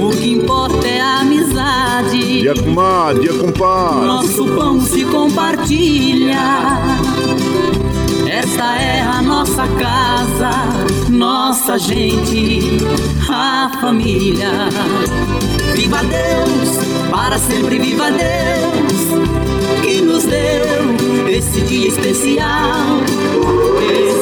o que importa é a amizade. Dia com dia com Nosso pão se compartilha. Esta é a nossa casa, nossa gente, a família. Viva Deus, para sempre viva Deus, que nos deu esse dia especial, esse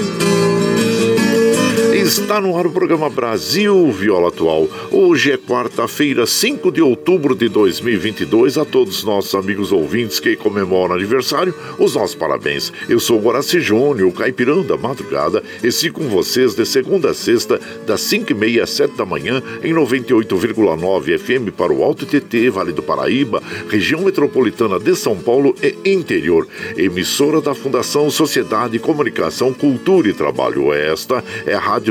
Está no ar o programa Brasil Viola Atual. Hoje é quarta-feira, 5 de outubro de 2022. A todos os nossos amigos ouvintes que comemoram aniversário, os nossos parabéns. Eu sou o Guaraci Júnior, caipirão da madrugada, e sigo com vocês de segunda a sexta, das 5 e meia às 7 da manhã, em 98,9 FM para o Alto TT, Vale do Paraíba, região metropolitana de São Paulo e interior. Emissora da Fundação Sociedade, Comunicação, Cultura e Trabalho. Esta é a Rádio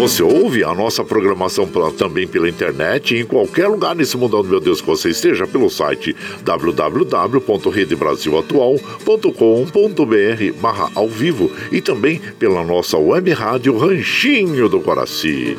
Você ouve a nossa programação também pela internet em qualquer lugar nesse mundão, meu Deus, que você esteja, pelo site www.redebrasilatual.com.br barra ao vivo e também pela nossa web rádio Ranchinho do Guaraci.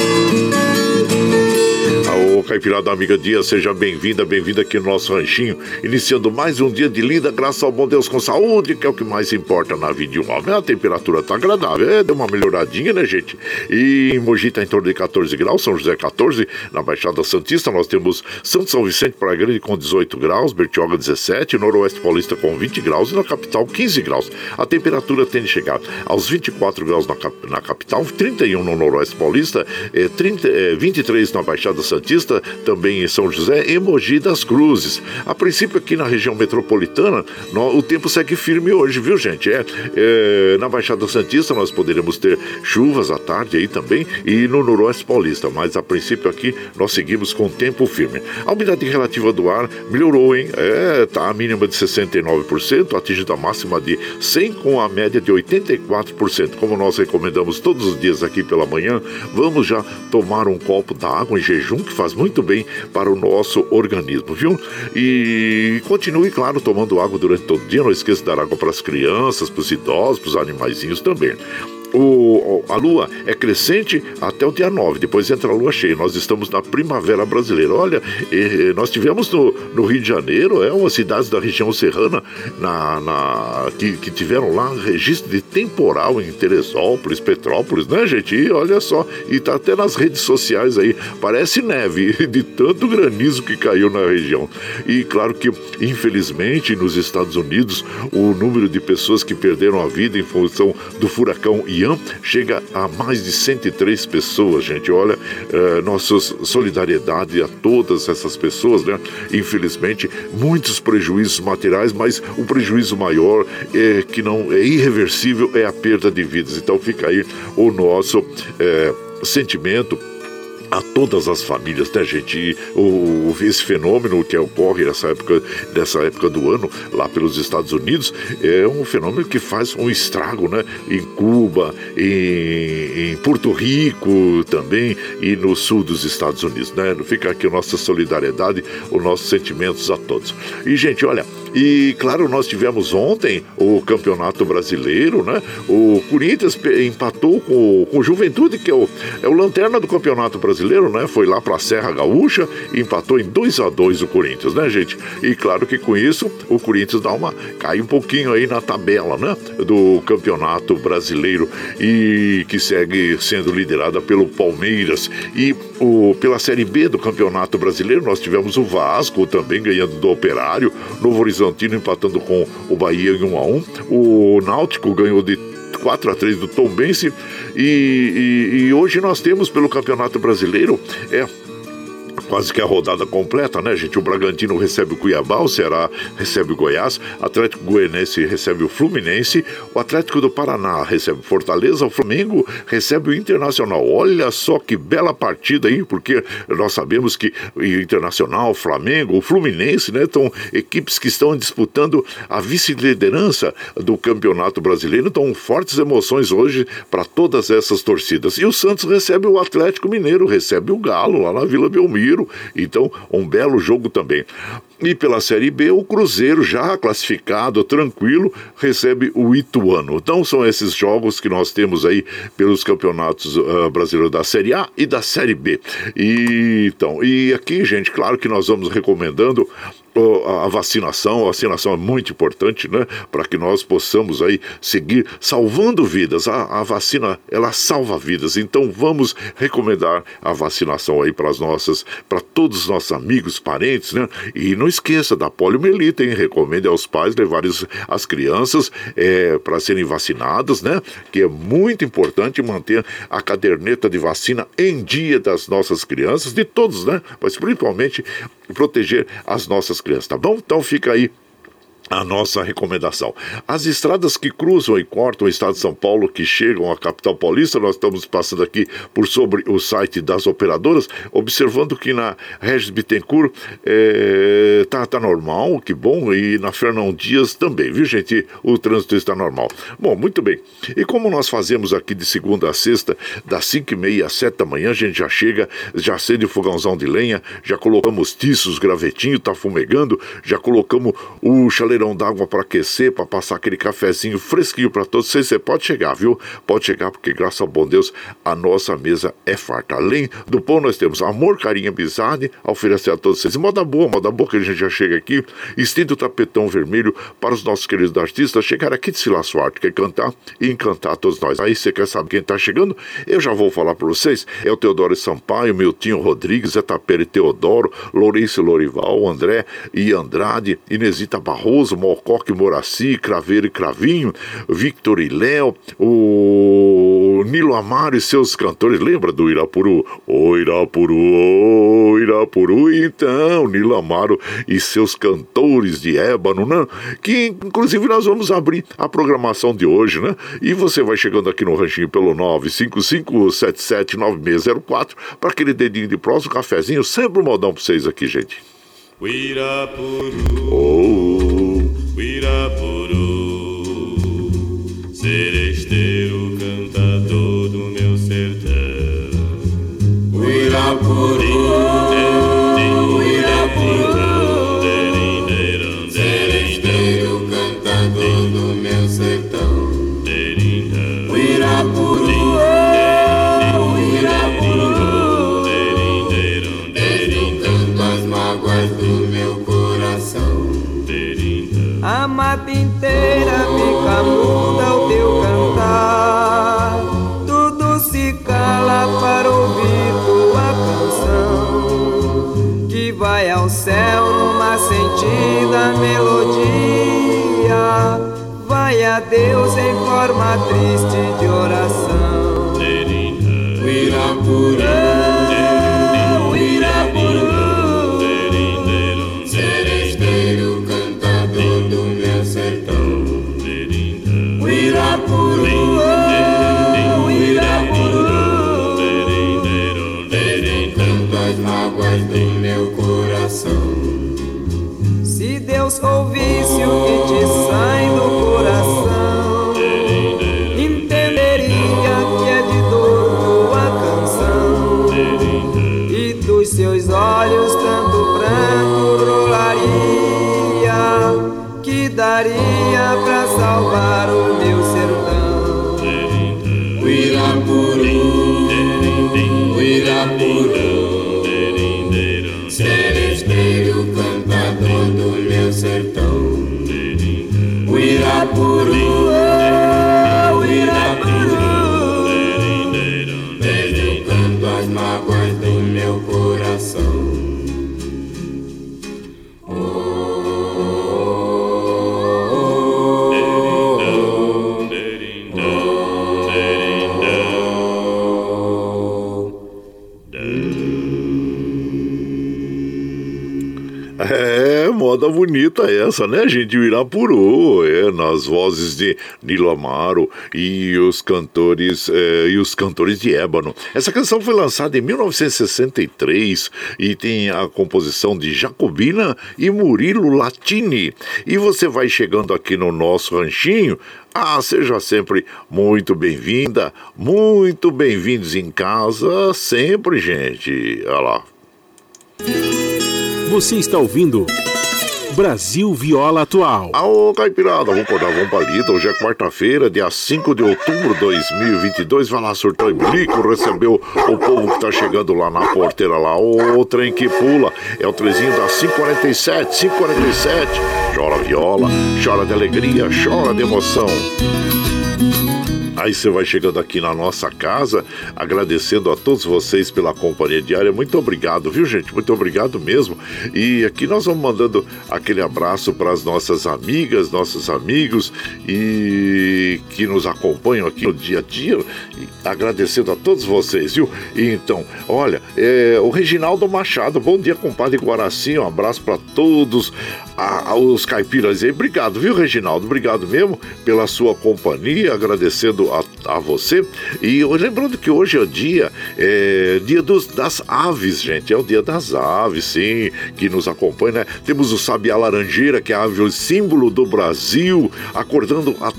Caipirada Amiga Dia, seja bem-vinda, bem-vinda aqui no nosso ranchinho, iniciando mais um dia de lida, graças ao bom Deus com saúde, que é o que mais importa na vida de um homem. A temperatura tá agradável, é, deu uma melhoradinha, né, gente? E em Mogi tá em torno de 14 graus, São José 14, na Baixada Santista nós temos Santo São Vicente Praia Grande com 18 graus, Bertioga 17, Noroeste Paulista com 20 graus e na capital 15 graus. A temperatura tende a chegar aos 24 graus na, na capital, 31 no Noroeste Paulista, é, 30, é, 23 na Baixada Santista, Serra, também em São José e Mogi das Cruzes. A princípio, aqui na região metropolitana, o tempo segue firme hoje, viu, gente? É, é, na Baixada Santista nós poderemos ter chuvas à tarde aí também e no Noroeste Paulista, mas a princípio aqui nós seguimos com tempo firme. A umidade relativa do ar melhorou, hein? É, tá a mínima de 69%, atingindo a máxima de 100 com a média de 84%. Como nós recomendamos todos os dias aqui pela manhã, vamos já tomar um copo d'água em jejum, que faz muito bem para o nosso organismo, viu? E continue, claro, tomando água durante todo o dia. Não esqueça de dar água para as crianças, para os idosos, para os animaizinhos também o, a lua é crescente até o dia 9, depois entra a lua cheia. Nós estamos na primavera brasileira. Olha, e, nós tivemos no, no, Rio de Janeiro, é uma cidade da região serrana, na, na que, que, tiveram lá registro de temporal em Teresópolis, Petrópolis, né, gente? E olha só, e tá até nas redes sociais aí, parece neve de tanto granizo que caiu na região. E claro que, infelizmente, nos Estados Unidos, o número de pessoas que perderam a vida em função do furacão Chega a mais de 103 pessoas, gente. Olha, é, nossa solidariedade a todas essas pessoas, né? Infelizmente, muitos prejuízos materiais, mas o prejuízo maior é que não é irreversível é a perda de vidas. Então fica aí o nosso é, sentimento a todas as famílias, né, gente? O, esse fenômeno que ocorre nessa época, nessa época do ano, lá pelos Estados Unidos, é um fenômeno que faz um estrago, né? Em Cuba, em, em Porto Rico também e no sul dos Estados Unidos, né? Fica aqui a nossa solidariedade, os nossos sentimentos a todos. E, gente, olha, e claro, nós tivemos ontem o Campeonato Brasileiro, né? O Corinthians empatou com, com o Juventude, que é o, é o lanterna do Campeonato Brasileiro, né? Foi lá para a Serra Gaúcha e empatou em 2 a 2 o Corinthians, né, gente? E claro que com isso o Corinthians dá uma cai um pouquinho aí na tabela, né? Do Campeonato Brasileiro e que segue sendo liderada pelo Palmeiras e o, pela Série B do Campeonato Brasileiro nós tivemos o Vasco também ganhando do Operário, Novo Horizonte Horizontino empatando com o Bahia em 1 a 1 O Náutico ganhou de 4 a 3 do Tom Bense e, e, e, hoje nós temos pelo Campeonato Brasileiro é quase que a rodada completa, né, gente? O Bragantino recebe o Cuiabá, o Ceará recebe o Goiás, Atlético Goianense recebe o Fluminense, o Atlético do Paraná recebe Fortaleza, o Flamengo recebe o Internacional. Olha só que bela partida aí, porque nós sabemos que o Internacional, o Flamengo, o Fluminense, né, estão equipes que estão disputando a vice-liderança do Campeonato Brasileiro, então fortes emoções hoje para todas essas torcidas. E o Santos recebe o Atlético Mineiro, recebe o Galo lá na Vila Belmiro então, um belo jogo também. E pela Série B, o Cruzeiro, já classificado, tranquilo, recebe o Ituano. Então, são esses jogos que nós temos aí pelos campeonatos uh, brasileiros da Série A e da Série B. E, então, e aqui, gente, claro que nós vamos recomendando a vacinação, a vacinação é muito importante, né? Para que nós possamos aí seguir salvando vidas. A, a, vacina, ela salva vidas. Então vamos recomendar a vacinação aí para as nossas, para todos os nossos amigos, parentes, né? E não esqueça da poliomielite, hein? Recomende aos pais levarem as crianças é, para serem vacinadas, né? Que é muito importante manter a caderneta de vacina em dia das nossas crianças, de todos, né? Mas principalmente proteger as nossas crianças, tá bom? Então fica aí a nossa recomendação. As estradas que cruzam e cortam o estado de São Paulo, que chegam à capital paulista, nós estamos passando aqui por sobre o site das operadoras, observando que na Regis Bittencourt é, tá, tá normal, que bom, e na Fernão Dias também, viu gente? O trânsito está normal. Bom, muito bem. E como nós fazemos aqui de segunda a sexta, das 5 e meia às 7 da manhã, a gente já chega, já acende o fogãozão de lenha, já colocamos tiços, gravetinho, tá fumegando, já colocamos o chaleiro caldeirão d'água para aquecer, para passar aquele cafezinho fresquinho para todos vocês. Você pode chegar, viu? Pode chegar, porque graças ao bom Deus a nossa mesa é farta. Além do pão, nós temos amor, carinho, amizade a oferecer a todos vocês. E moda boa, moda boa que a gente já chega aqui, estende o tapetão vermelho para os nossos queridos artistas chegar aqui de Silas Suarte, quer cantar e encantar todos nós. Aí você quer saber quem está chegando? Eu já vou falar para vocês. É o Teodoro Sampaio, Miltinho Rodrigues, Zé Tapera e Teodoro, Lourenço Lorival, André e Andrade, Inesita Barroso, Barroso, Mocoque Moraci, Craveiro e Cravinho, Victor e Léo, o o Nilo Amaro e seus cantores. Lembra do Irapuru? Ô Irapuru, ô Irapuru. Então, Nilo Amaro e seus cantores de ébano, né? Que inclusive nós vamos abrir a programação de hoje, né? E você vai chegando aqui no ranchinho pelo 955779604 para aquele dedinho de próximo, cafezinho, sempre um modão para vocês aqui, gente. Uirapuru, oh. Uirapuru, seresteiro cantador do meu sertão. Uirapuru. Inteira fica muda o teu cantar. Tudo se cala para ouvir tua canção, que vai ao céu numa sentida melodia. Vai a Deus em forma triste de oração. Uirapuru. Bonita essa, né, gente? O Irapuru, é, nas vozes de Nilo Amaro e os cantores é, e os cantores de ébano. Essa canção foi lançada em 1963 e tem a composição de Jacobina e Murilo Latini. E você vai chegando aqui no nosso ranchinho. Ah, seja sempre muito bem-vinda, muito bem-vindos em casa, sempre, gente. Olha lá. Você está ouvindo Brasil Viola Atual. Aô, Caipirada, vamos acordar, vamos palito. Hoje é quarta-feira, dia 5 de outubro de 2022. Vai lá, surtou e blico, recebeu o povo que tá chegando lá na porteira lá. O trem que pula, é o trezinho da 547, 547. Chora viola, chora de alegria, chora de emoção. Aí você vai chegando aqui na nossa casa, agradecendo a todos vocês pela companhia diária. Muito obrigado, viu, gente? Muito obrigado mesmo. E aqui nós vamos mandando aquele abraço para as nossas amigas, nossos amigos e que nos acompanham aqui no dia a dia. Agradecendo a todos vocês, viu? E então, olha, é, o Reginaldo Machado, bom dia, compadre Guaraci. Um abraço para todos a, os caipiras aí. Obrigado, viu, Reginaldo? Obrigado mesmo pela sua companhia, agradecendo a, a você. E lembrando que hoje é o dia, é, dia dos, das aves, gente. É o dia das aves, sim, que nos acompanha, né? Temos o sabiá laranjeira, que é a ave o símbolo do Brasil, acordando a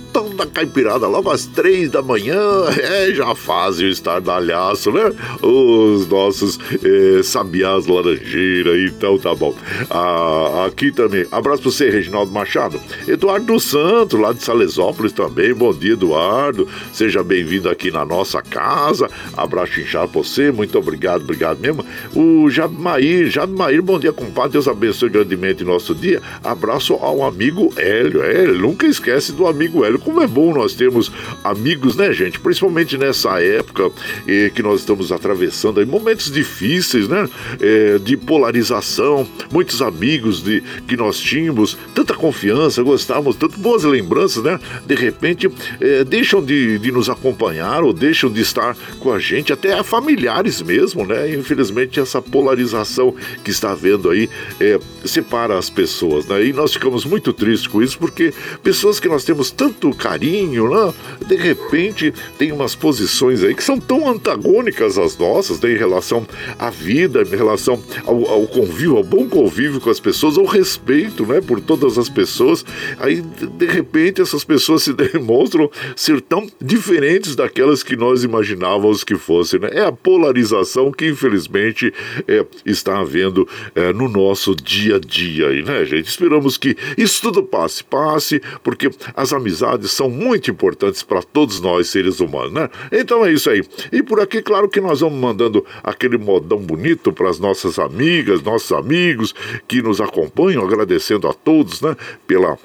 toda a caipirada logo às três da manhã. É, já fazem o estardalhaço, né? Os nossos é, sabiás laranjeira, então tá bom. Ah, aqui também, abraço pra você, Reginaldo Machado. Eduardo Santos, lá de Salesópolis também. Bom dia, Eduardo. Seja bem-vindo aqui na nossa casa. Abraço inchado pra você. Muito obrigado, obrigado mesmo. O Jabmair, Jabmair, bom dia, compadre. Deus abençoe grandemente nosso dia. Abraço ao amigo Hélio. É, nunca esquece do amigo Hélio. Como é bom nós termos amigos, né, gente? Principalmente nessa época eh, que nós estamos atravessando aí, momentos difíceis, né? Eh, de polarização, muitos amigos de, que nós tínhamos, tanta confiança, gostávamos, tanto boas lembranças, né? De repente eh, deixam de, de nos acompanhar ou deixam de estar com a gente, até familiares mesmo, né? Infelizmente, essa polarização que está havendo aí é, separa as pessoas, né? E nós ficamos muito tristes com isso, porque pessoas que nós temos tanto carinho, né? De repente, tem umas posições aí que são tão antagônicas às nossas, né? Em relação à vida, em relação ao, ao convívio, ao bom convívio com as pessoas, ao respeito, né? Por todas as pessoas. Aí, de repente, essas pessoas se demonstram ser tão diferentes daquelas que nós imaginávamos que fossem, né? É a polarização que, infelizmente, é, está havendo é, no nosso dia a dia aí, né, gente? Esperamos que isso tudo passe, passe, porque as amizades são muito importantes para todos nós, seres humanos, né? Então é isso aí. E por aqui, claro que nós vamos mandando aquele modão bonito para as nossas amigas, nossos amigos que nos acompanham, agradecendo a todos, né, pela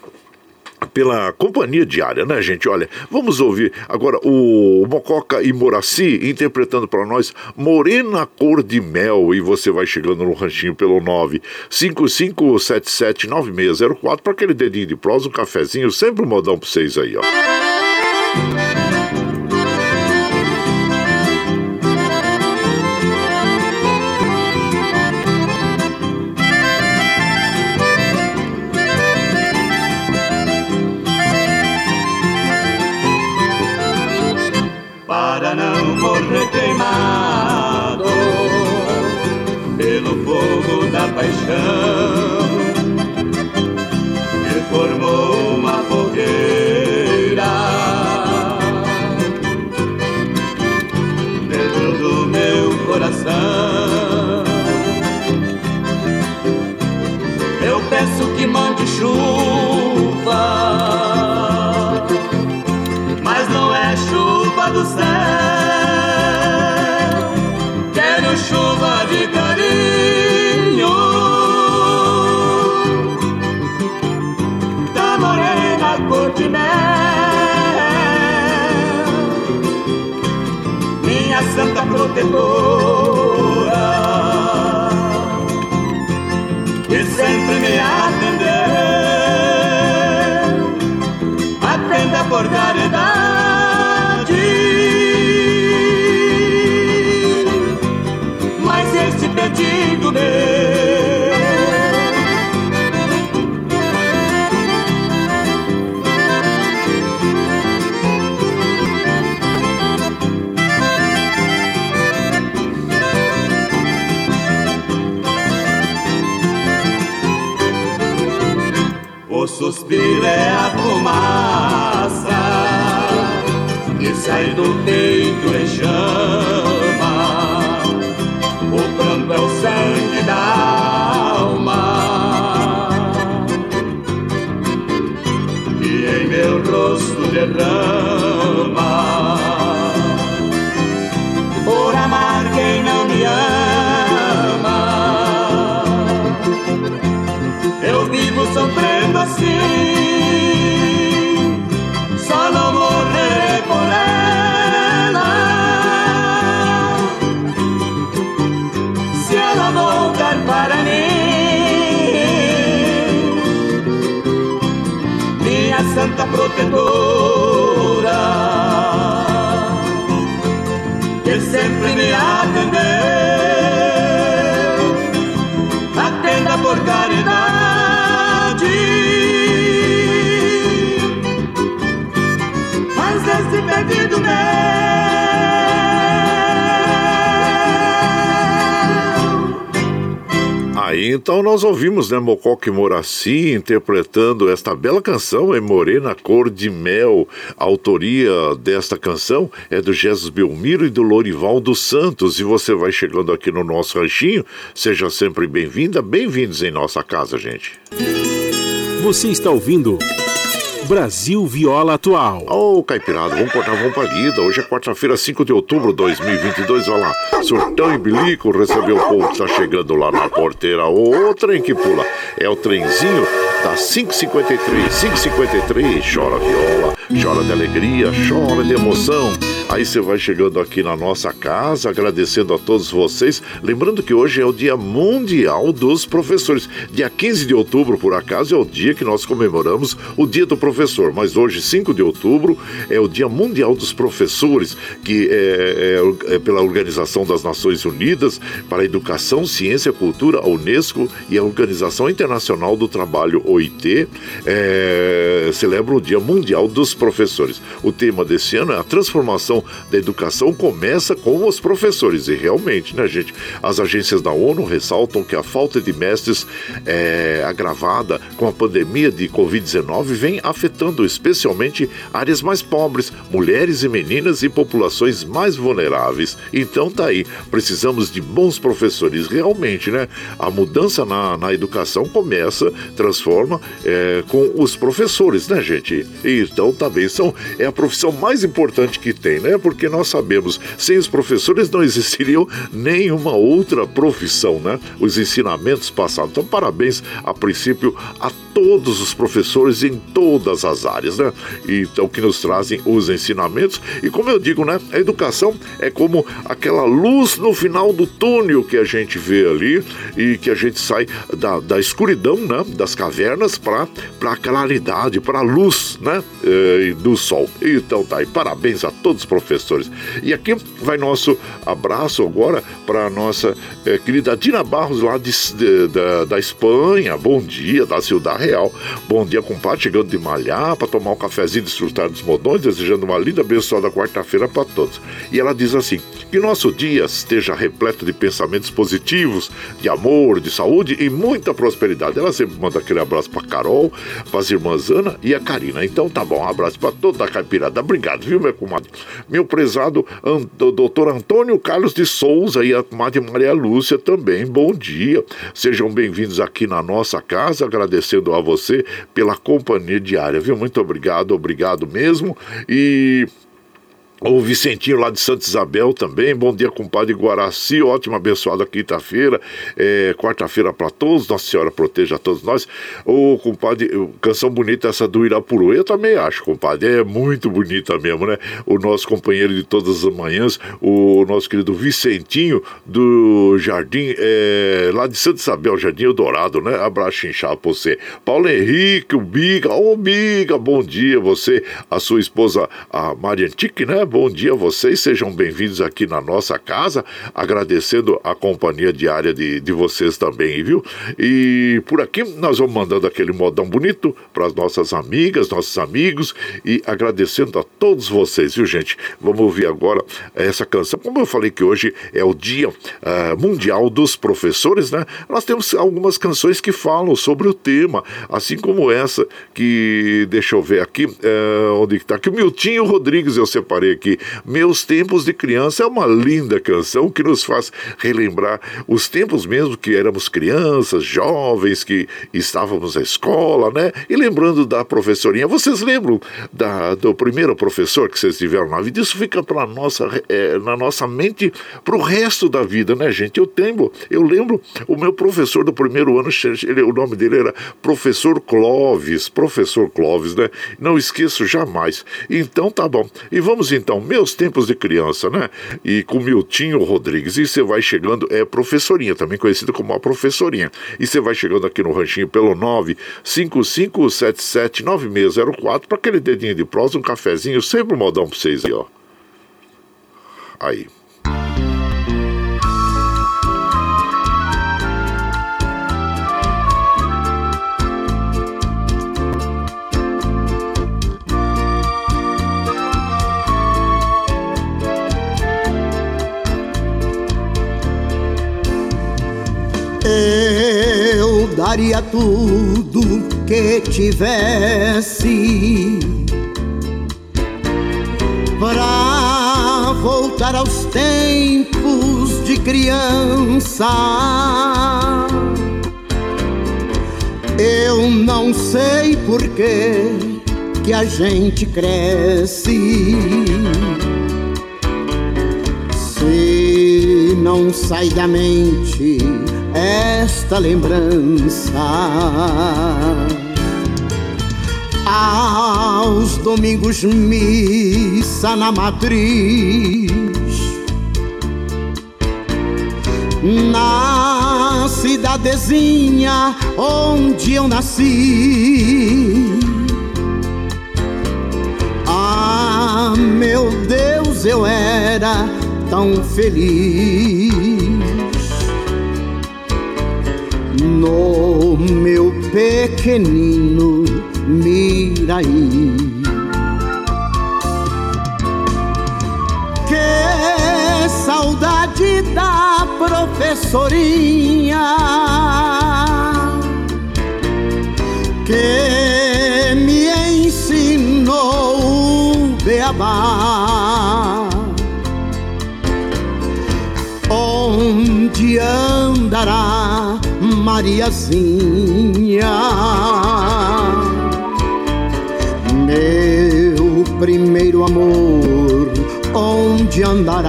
pela companhia diária, né, gente? Olha, vamos ouvir agora o Mococa e Moraci interpretando para nós Morena Cor de Mel. E você vai chegando no ranchinho pelo 955779604 para aquele dedinho de prosa, um cafezinho, sempre um modão para vocês aí, ó. Paixão. Que formou uma fogueira do peito em chama. O pranto é o sangue da alma que em meu rosto derrama. Por amar quem não me ama. Eu vivo sofrendo assim, protetora, que sempre me atendeu atenda por caridade. Então nós ouvimos, né, Mococa e Moraci interpretando esta bela canção, é Morena Cor de Mel. A autoria desta canção é do Jesus Belmiro e do Lorival dos Santos. E você vai chegando aqui no nosso ranchinho, seja sempre bem-vinda, bem-vindos em nossa casa, gente. Você está ouvindo Brasil Viola Atual. Ô, Caipirada, vamos cortar, vamos pra lida. Hoje é quarta-feira, 5 de outubro de 2022. Olha lá, surtão e bilico recebeu o povo que tá chegando lá na porteira. Ô, trem que pula. É o trenzinho das 5h53. 5h53, chora viola, chora de alegria, chora de emoção. Aí você vai chegando aqui na nossa casa, agradecendo a todos vocês. Lembrando que hoje é o Dia Mundial dos Professores. Dia 15 de outubro, por acaso, é o dia que nós comemoramos o Dia do Professor. Mas hoje, 5 de outubro, é o Dia Mundial dos Professores, que é, é, é pela Organização das Nações Unidas para a Educação, Ciência, Cultura, a Unesco e a Organização Internacional do Trabalho, OIT, é, celebra o Dia Mundial dos Professores. O tema desse ano é a transformação da educação começa com os professores. E realmente, né, gente? As agências da ONU ressaltam que a falta de mestres é, agravada com a pandemia de Covid-19 vem afetando especialmente áreas mais pobres, mulheres e meninas e populações mais vulneráveis. Então tá aí, precisamos de bons professores. Realmente, né? A mudança na, na educação começa, transforma é, com os professores, né, gente? Então também são, é a profissão mais importante que tem, né? Porque nós sabemos, sem os professores não existiriam nenhuma outra profissão, né? Os ensinamentos passados. Então, parabéns a princípio a todos os professores em todas as áreas, né? Então, que nos trazem os ensinamentos. E como eu digo, né? A educação é como aquela luz no final do túnel que a gente vê ali e que a gente sai da, da escuridão, né? Das cavernas para a claridade, para a luz, né? E, do sol. Então, tá aí. Parabéns a todos os professores. E aqui vai nosso abraço agora para a nossa é, querida Dina Barros, lá de, de, da, da Espanha. Bom dia, da Ciudad Real. Bom dia, compadre, chegando de malhar para tomar um cafezinho desfrutar dos modões, desejando uma linda, abençoada quarta-feira para todos. E ela diz assim: que nosso dia esteja repleto de pensamentos positivos, de amor, de saúde e muita prosperidade. Ela sempre manda aquele abraço para Carol, para as irmãs Ana e a Karina. Então tá bom, um abraço para toda a caipirada. Obrigado, viu, meu comadre? Meu prezado doutor Antônio Carlos de Souza e a comadre Maria Lúcia também. Bom dia. Sejam bem-vindos aqui na nossa casa, agradecendo a você pela companhia diária, viu? Muito obrigado, obrigado mesmo. E o Vicentinho lá de Santa Isabel também. Bom dia, compadre Guaraci. Ótima, abençoada quinta-feira. É, Quarta-feira para todos. Nossa Senhora proteja todos nós. O compadre, canção bonita essa do Irapuru. Eu também acho, compadre. É muito bonita mesmo, né? O nosso companheiro de todas as manhãs, o nosso querido Vicentinho do Jardim, é, lá de Santa Isabel, Jardim Eldorado, né? Abraço inchado pra você. Paulo Henrique, o Biga. Ô, Biga, bom dia. Você, a sua esposa, a Mariantique, né? Bom dia a vocês, sejam bem-vindos aqui na nossa casa, agradecendo a companhia diária de, de vocês também, viu? E por aqui nós vamos mandando aquele modão bonito para as nossas amigas, nossos amigos e agradecendo a todos vocês, viu, gente? Vamos ouvir agora essa canção. Como eu falei que hoje é o Dia uh, Mundial dos Professores, né? Nós temos algumas canções que falam sobre o tema, assim como essa que, deixa eu ver aqui, uh, onde está aqui, o Miltinho Rodrigues eu separei aqui. Meus Tempos de Criança é uma linda canção que nos faz relembrar os tempos mesmo que éramos crianças, jovens, que estávamos na escola, né? E lembrando da professorinha. Vocês lembram da, do primeiro professor que vocês tiveram na vida? Isso fica pra nossa, é, na nossa mente pro resto da vida, né, gente? Eu tenho, eu lembro o meu professor do primeiro ano, ele, o nome dele era Professor Clóvis, Professor Clóvis, né? Não esqueço jamais. Então tá bom. E vamos então então, meus tempos de criança, né? E com Miltinho Rodrigues. E você vai chegando, é professorinha, também conhecida como a professorinha. E você vai chegando aqui no ranchinho pelo 955779604 para aquele dedinho de prosa, um cafezinho, sempre um modão pra vocês aí, ó. Aí. Eu daria tudo que tivesse para voltar aos tempos de criança. Eu não sei por que que a gente cresce. Se não sai da mente esta lembrança. Aos domingos, missa na matriz. Na cidadezinha onde eu nasci. Ah, meu Deus, eu era tão feliz. No meu pequenino Miraí. Que saudade da professorinha Mariazinha? Meu primeiro amor, onde andará?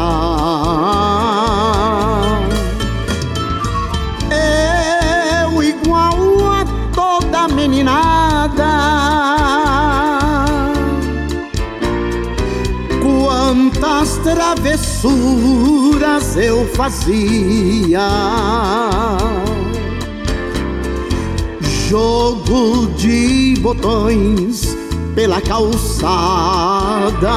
Eu igual a toda meninada. Quantas travessuras eu fazia jogo de botões pela calçada.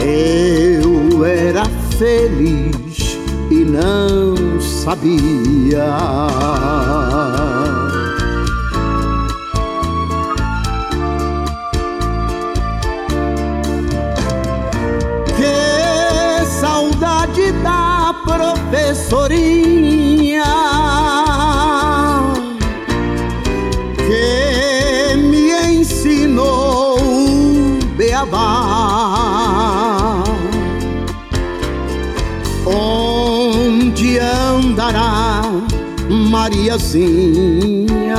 Eu era feliz e não sabia. Que saudade da professorinha Mariazinha?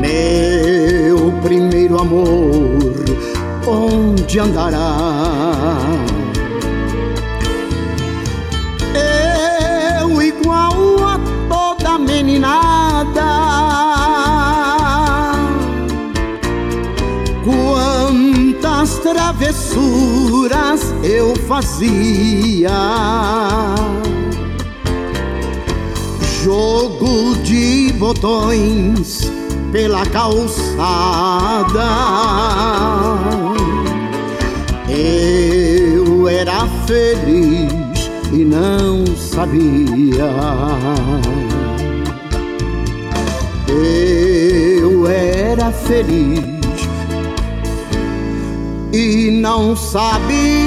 Meu primeiro amor, onde andará? Eu igual a toda meninada travessuras eu fazia. Jogo de botões pela calçada. Eu era feliz e não sabia. Eu era feliz e não sabia.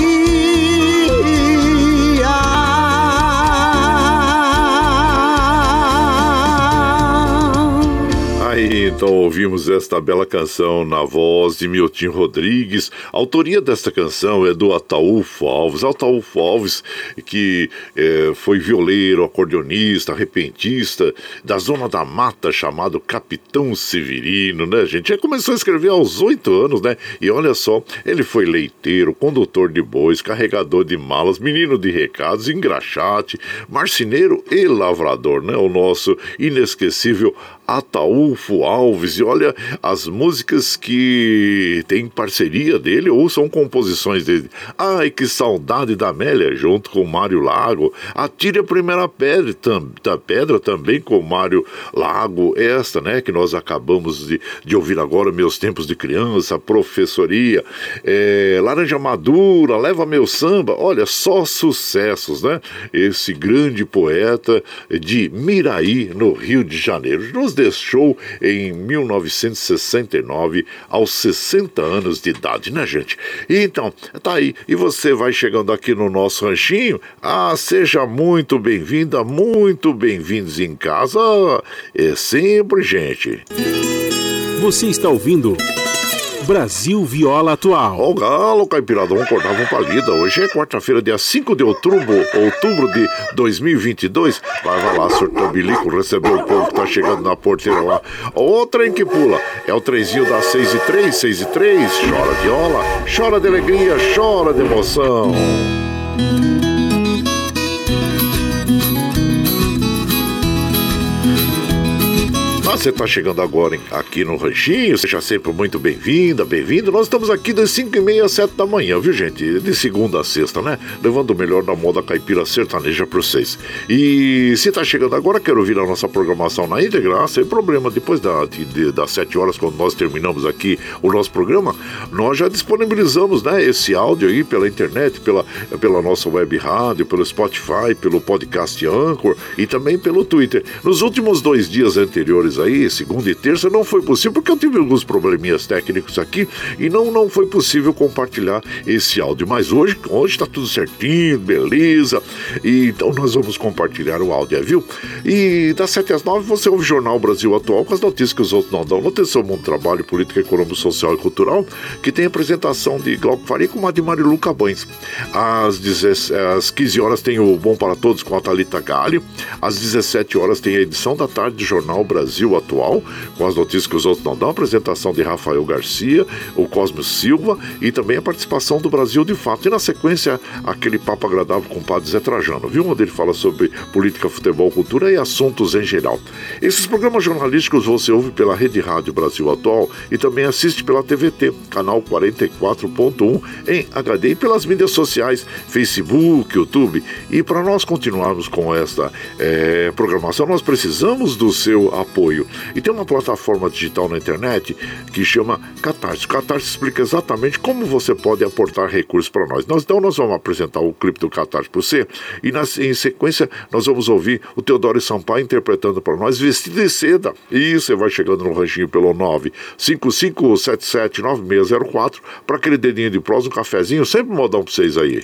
Então ouvimos esta bela canção na voz de Milton Rodrigues. A autoria desta canção é do Ataúfo Alves. Ataúfo Alves, que é, foi violeiro, acordeonista, repentista da Zona da Mata, chamado Capitão Severino, né, gente? Ele começou a escrever aos oito anos, né? E olha só, ele foi leiteiro, condutor de bois, carregador de malas, menino de recados, engraxate, marceneiro e lavrador, né? O nosso inesquecível Ataúfo Alves. E olha, as músicas que tem parceria dele ou são composições dele. Ai, que saudade da Amélia, junto com Mário Lago. Atire a primeira pedra, tam, da pedra também com Mário Lago. Esta, né, que nós acabamos de, de ouvir agora, Meus Tempos de Criança, Professoria. É, Laranja Madura, Leva Meu Samba. Olha, só sucessos, né? Esse grande poeta de Miraí, no Rio de Janeiro. Nos deixou em 1969, aos 60 anos de idade, né, gente? E então, tá aí. E você vai chegando aqui no nosso ranchinho? Ah, seja muito bem-vinda, muito bem-vindos em casa. É sempre, gente. Você está ouvindo. Brasil Viola Atual. Ó, o galo, caipiradão, acordava um palida. Hoje é quarta-feira, dia 5 de outubro, outubro de 2022. Vai, vai lá, surtou bilico, recebeu o povo que tá chegando na porteira lá. O trem que pula é o trenzinho das 6 e 3, 6 e 3. Chora viola, chora de alegria, chora de emoção. Você está chegando agora aqui no Ranchinho, seja sempre muito bem-vinda, bem-vindo. Nós estamos aqui das 5 e meia às 7 da manhã, viu, gente? De segunda a sexta, né? Levando o melhor da moda caipira sertaneja para vocês. E se está chegando agora, quer ouvir a nossa programação na íntegra, sem problema. Depois da, de, das 7 horas, quando nós terminamos aqui o nosso programa, nós já disponibilizamos né, esse áudio aí pela internet, pela, pela nossa web rádio, pelo Spotify, pelo podcast Anchor e também pelo Twitter. Nos últimos dois dias anteriores aí, segunda e terça, não foi possível, porque eu tive alguns probleminhas técnicos aqui e não, não foi possível compartilhar esse áudio. Mas hoje, hoje está tudo certinho, beleza. E, então nós vamos compartilhar o áudio, viu? E das 7 às 9 você ouve o Jornal Brasil Atual com as notícias que os outros não dão. Notícia Mundo Trabalho, Política, Econômico, Social e Cultural, que tem apresentação de Glauco Faria com a de Marilu Cabães. Às, 10, às 15 horas tem o Bom para Todos com a Thalita Galho. Às 17 horas tem a edição da tarde do Jornal Brasil Atual, com as notícias que os outros não dão, a apresentação de Rafael Garcia, o Cosmo Silva e também a participação do Brasil de Fato. E na sequência, aquele papo agradável com o Padre Zé Trajano, viu? Onde ele fala sobre política, futebol, cultura e assuntos em geral. Esses programas jornalísticos você ouve pela Rede Rádio Brasil Atual e também assiste pela TVT, canal 44.1 em HD e pelas mídias sociais, Facebook, YouTube. E para nós continuarmos com esta é, programação, nós precisamos do seu apoio. E tem uma plataforma digital na internet que chama Catarse. Catarse explica exatamente como você pode aportar recursos para nós. nós. Então nós vamos apresentar o clipe do Catarse para você e na, em sequência nós vamos ouvir o Teodoro Sampaio interpretando para nós Vestido de Seda. E você vai chegando no ranchinho pelo 955779604 para aquele dedinho de prosa, um cafezinho, sempre modão para vocês aí.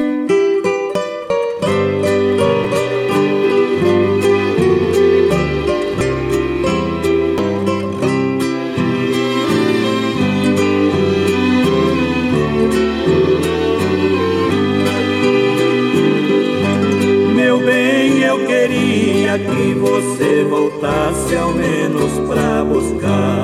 Voltasse ao menos pra buscar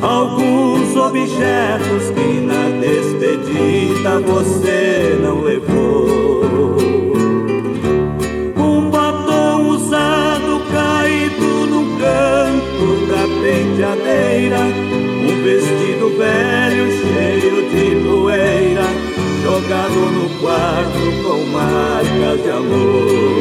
alguns objetos que na despedida você não levou. Um batom usado caído no canto da penteadeira, um vestido velho cheio de poeira jogado no quarto com marcas de amor.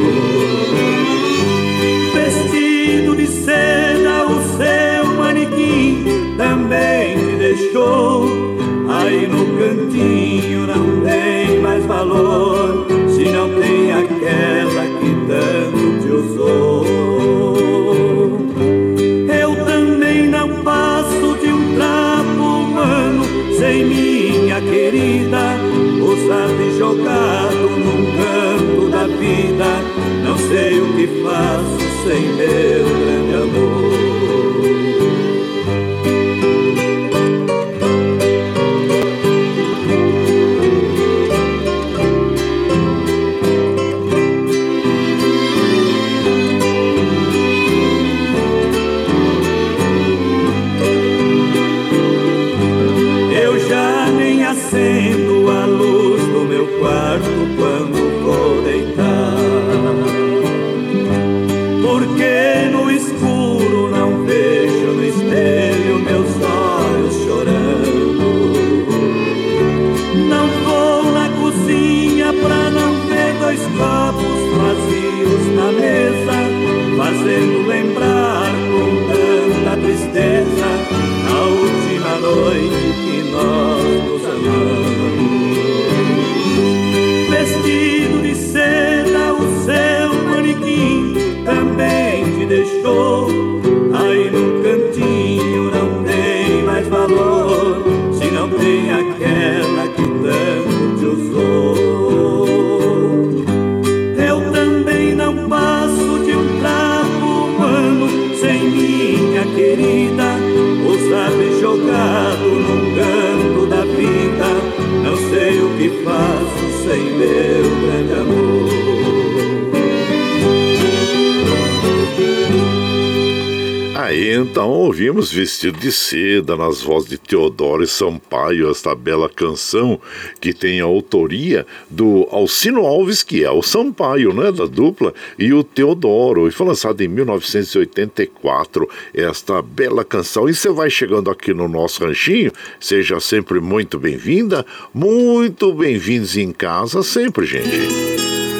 Vestido de Seda nas vozes de Teodoro e Sampaio, esta bela canção que tem a autoria do Alcino Alves, que é o Sampaio, né, da dupla, e o Teodoro. E foi lançada em 1984 esta bela canção. E você vai chegando aqui no nosso ranchinho, seja sempre muito bem-vinda, muito bem-vindos em casa sempre, gente.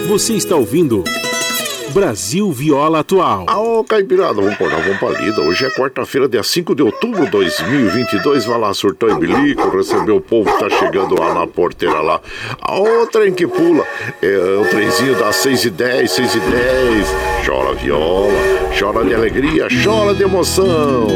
Você está ouvindo Brasil Viola Atual. Ah, ô Caipirada, vamos pôr, pra lida. Hoje é quarta-feira, dia 5 de outubro de 2022. Vai lá, surtão e bilico, receber o povo que tá chegando lá na porteira lá. A outra em que pula é o trenzinho das 6 e 10, 6 e 10. Chora viola, chora de alegria, chora de emoção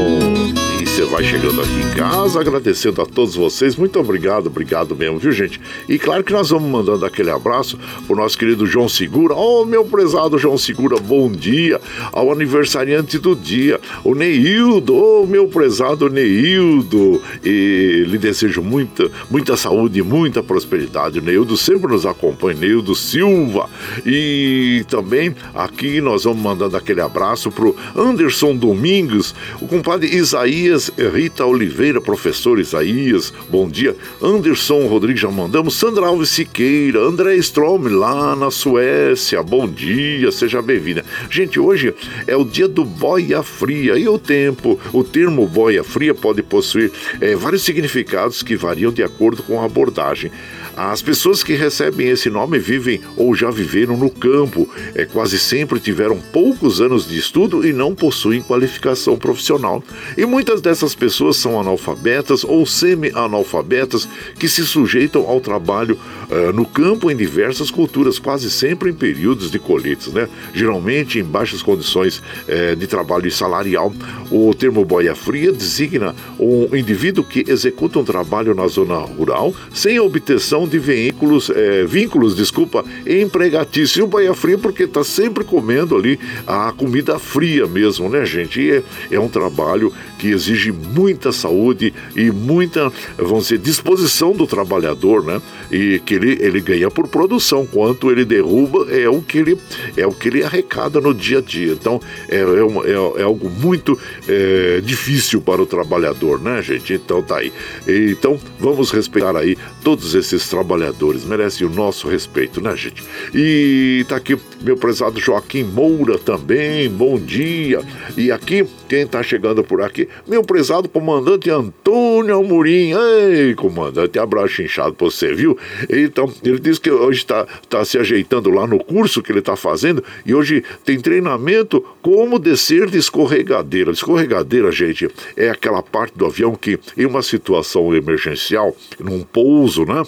você vai chegando aqui em casa, agradecendo a todos vocês. Muito obrigado, obrigado mesmo, viu, gente? E claro que nós vamos mandando aquele abraço pro nosso querido João Segura. Oh, meu prezado João Segura, bom dia. Ao aniversariante do dia, o Neildo. Oh, meu prezado Neildo. E lhe desejo muita, muita saúde e muita prosperidade. O Neildo sempre nos acompanha, Neildo Silva. E também aqui nós vamos mandando aquele abraço pro Anderson Domingos, o compadre Isaías Rita Oliveira, professor Isaías, bom dia. Anderson Rodrigues, já mandamos. Sandra Alves Siqueira, André Strom, lá na Suécia, bom dia, seja bem-vinda. Gente, hoje é o dia do boia fria e o tempo, o termo boia fria pode possuir é, vários significados que variam de acordo com a abordagem. As pessoas que recebem esse nome vivem ou já viveram no campo, é, quase sempre tiveram poucos anos de estudo e não possuem qualificação profissional. E muitas dessas pessoas são analfabetas ou semi-analfabetas que se sujeitam ao trabalho uh, no campo em diversas culturas, quase sempre em períodos de colheitas, né? geralmente em baixas condições uh, de trabalho e salarial. O termo boia fria designa um indivíduo que executa um trabalho na zona rural sem obtenção de veículos, é, vínculos, desculpa, empregatícios. E o Bahia Fria porque está sempre comendo ali a comida fria mesmo, né, gente? E é, é um trabalho que exige muita saúde e muita, vamos dizer, disposição do trabalhador, né? E que ele, ele ganha por produção, quanto ele derruba é o que ele, é o que ele arrecada no dia a dia. Então, é, é, uma, é, é algo muito é, difícil para o trabalhador, né, gente? Então, tá aí. Então, vamos respeitar aí todos esses trabalhadores, merecem o nosso respeito, né, gente? E tá aqui meu prezado Joaquim Moura também, bom dia. E aqui, quem tá chegando por aqui, meu prezado comandante Antônio Amorim. Ei, comandante, abraço inchado pra você, viu? Então, ele disse que hoje está tá se ajeitando lá no curso que ele está fazendo e hoje tem treinamento como descer de escorregadeira. Escorregadeira, gente, é aquela parte do avião que, em uma situação emergencial, num pouso, né?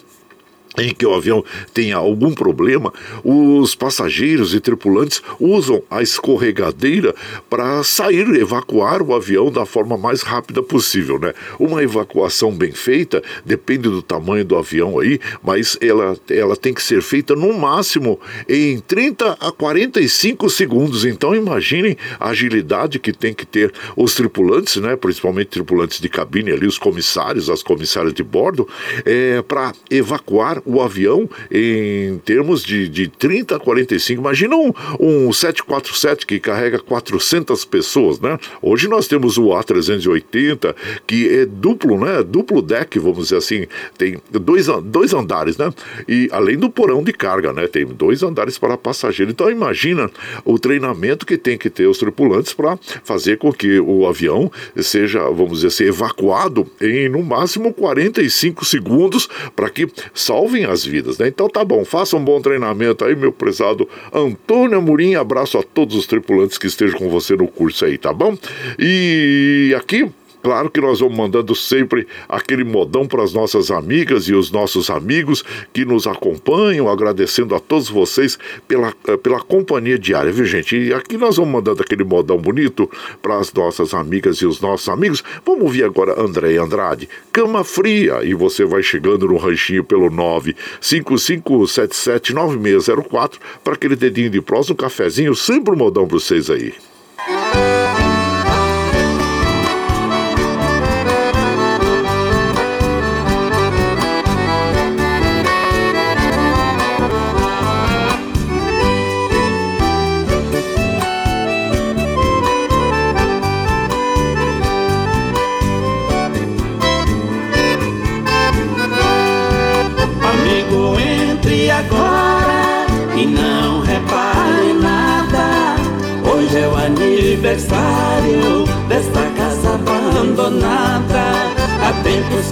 Em que o avião tenha algum problema, os passageiros e tripulantes usam a escorregadeira para sair, evacuar o avião da forma mais rápida possível, né? Uma evacuação bem feita depende do tamanho do avião aí, mas ela, ela tem que ser feita no máximo em 30 a 45 segundos. Então imaginem a agilidade que tem que ter os tripulantes, né? Principalmente tripulantes de cabine ali, os comissários, as comissárias de bordo, é, para evacuar o avião em termos de, de 30 a 45. Imagina um, um 747 que carrega 400 pessoas, né? Hoje nós temos o A380, que é duplo, né? Duplo deck, vamos dizer assim. Tem dois, dois andares, né? E além do porão de carga, né? Tem dois andares para passageiro. Então imagina o treinamento que tem que ter os tripulantes para fazer com que o avião seja, vamos dizer assim, evacuado em no máximo 45 segundos para que salve salvem as vidas, né? Então tá bom, faça um bom treinamento aí, meu prezado Antônio Amorim. Abraço a todos os tripulantes que estejam com você no curso aí, tá bom? E aqui Claro que nós vamos mandando sempre aquele modão para as nossas amigas e os nossos amigos que nos acompanham, agradecendo a todos vocês pela, eh, pela companhia diária, viu gente? E aqui nós vamos mandando aquele modão bonito para as nossas amigas e os nossos amigos. Vamos ouvir agora André Andrade, Cama Fria, e você vai chegando no ranchinho pelo 955779604 para aquele dedinho de prós, um cafezinho, sempre um modão para vocês aí.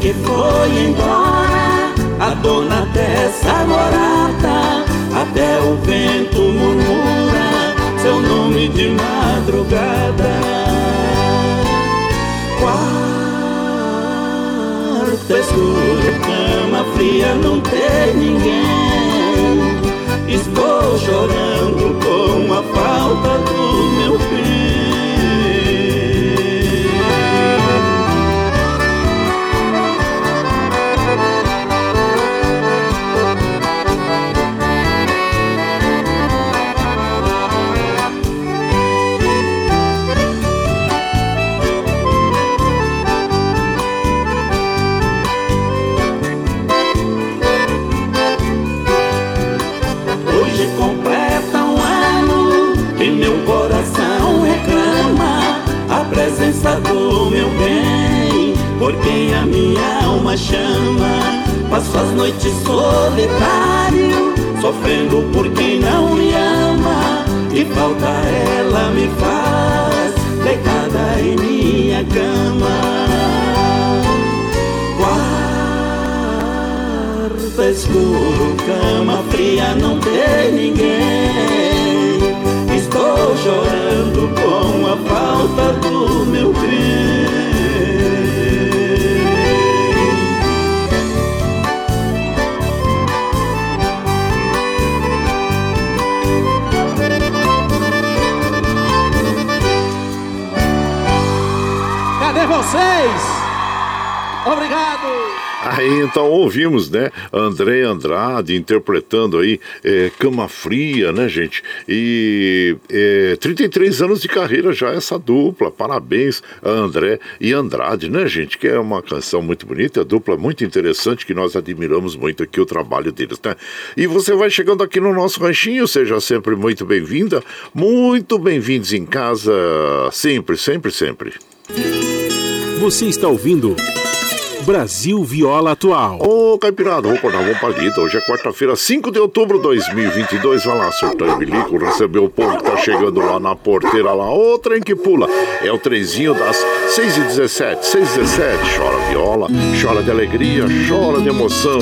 Que foi embora a dona dessa morada. Até o vento murmura seu nome de madrugada. Quarto escuro, cama fria, não tem ninguém. Estou chorando com a falta do meu filho. Bem, por quem a minha alma chama. Passo as noites solitário, sofrendo por quem não me ama. E falta ela me faz, deitada em minha cama. Quarto escuro, cama fria, não tem ninguém. Estou chorando com a falta do meu bem. Vocês? Obrigado! Aí então ouvimos, né? André Andrade interpretando aí é, Cama Fria, né, gente? E é, 33 anos de carreira já essa dupla. Parabéns a André e Andrade, né, gente? Que é uma canção muito bonita, dupla muito interessante que nós admiramos muito aqui o trabalho deles, né? E você vai chegando aqui no nosso ranchinho, seja sempre muito bem-vinda, muito bem-vindos em casa, sempre, sempre, sempre. Você está ouvindo Brasil Viola Atual. Ô, Caipirada, vamos acordar, vamos palito. Hoje é quarta-feira, 5 de outubro de 2022. Vai lá, e bilico, receber o povo que tá chegando lá na porteira lá. Ô, trem que pula. É o trenzinho das 6h17, 6h17. Chora viola, chora de alegria, chora de emoção.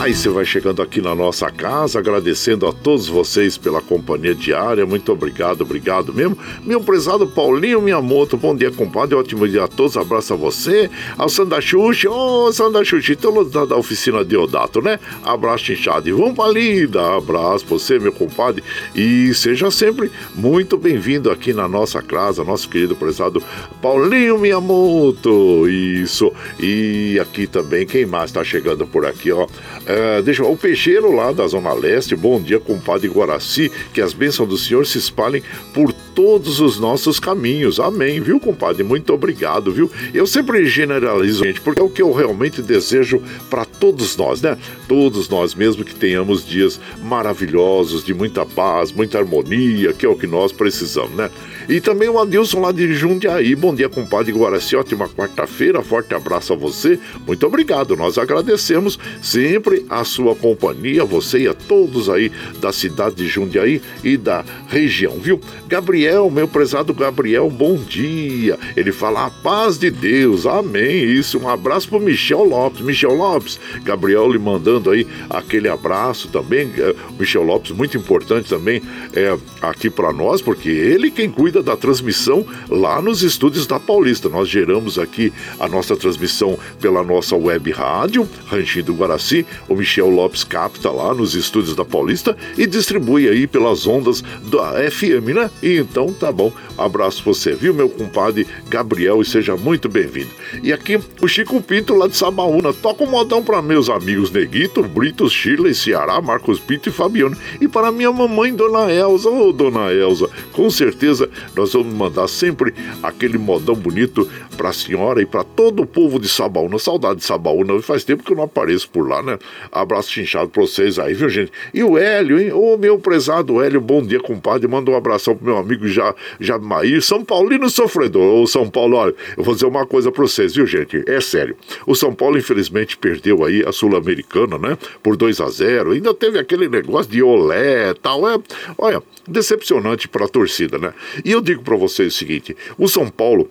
Aí você vai chegando aqui na nossa casa, agradecendo a todos vocês pela companhia diária. Muito obrigado, obrigado mesmo. Meu prezado Paulinho Miyamoto, bom dia, compadre. Ótimo dia a todos. Abraço a você. Ao Sandra Xuxi, ô oh, Sandra Xuxi, todos da, da oficina de Odato, né? Abraço inchado e vamos pra lida. Abraço pra você, meu compadre. E seja sempre muito bem-vindo aqui na nossa casa, nosso querido prezado Paulinho Miyamoto. Isso. E aqui também, quem mais tá chegando por aqui, ó? É, deixa o peixeiro lá da Zona Leste, bom dia, compadre Guaraci, que as bênçãos do Senhor se espalhem por todos os nossos caminhos. Amém, viu, compadre? Muito obrigado, viu? Eu sempre generalizo, gente, porque é o que eu realmente desejo para todos nós, né? Todos nós, mesmo que tenhamos dias maravilhosos, de muita paz, muita harmonia, que é o que nós precisamos, né? E também o Adilson lá de Jundiaí. Bom dia, compadre Guaraci. Ótima quarta-feira. Forte abraço a você. Muito obrigado. Nós agradecemos sempre a sua companhia, você e a todos aí da cidade de Jundiaí e da região, viu? Gabriel, meu prezado Gabriel, bom dia. Ele fala a paz de Deus. Amém. Isso. Um abraço pro Michel Lopes. Michel Lopes, Gabriel lhe mandando aí aquele abraço também. É, Michel Lopes, muito importante também é, aqui para nós, porque ele quem cuida da transmissão lá nos estúdios da Paulista. Nós geramos aqui a nossa transmissão pela nossa web rádio, Ranchinho do Guaraci. O Michel Lopes capta lá nos estúdios da Paulista e distribui aí pelas ondas da FM, né? E então tá bom. Abraço você, viu, meu compadre Gabriel, e seja muito bem-vindo. E aqui o Chico Pinto lá de Sabaúna. Toca um modão para meus amigos Neguito, Britos, Shirley, Ceará, Marcos Pinto e Fabiano. E para minha mamãe, Dona Elza. Ô, oh, Dona Elza, com certeza nós vamos mandar sempre aquele modão bonito para a senhora e para todo o povo de Sabaúna. Saudade de Sabaúna, faz tempo que eu não apareço por lá, né? Abraço chinchado para vocês aí, viu, gente? E o Hélio, hein? Ô, meu prezado Hélio, bom dia, compadre. Manda um abração pro meu amigo já, Jamair, São Paulino sofredor. Ô, São Paulo, olha, eu vou dizer uma coisa para vocês, viu, gente? É sério. O São Paulo, infelizmente, perdeu aí a Sul-Americana, né? Por 2 a 0 Ainda teve aquele negócio de olé tal. É, olha, decepcionante para a torcida, né? E eu digo para vocês o seguinte: o São Paulo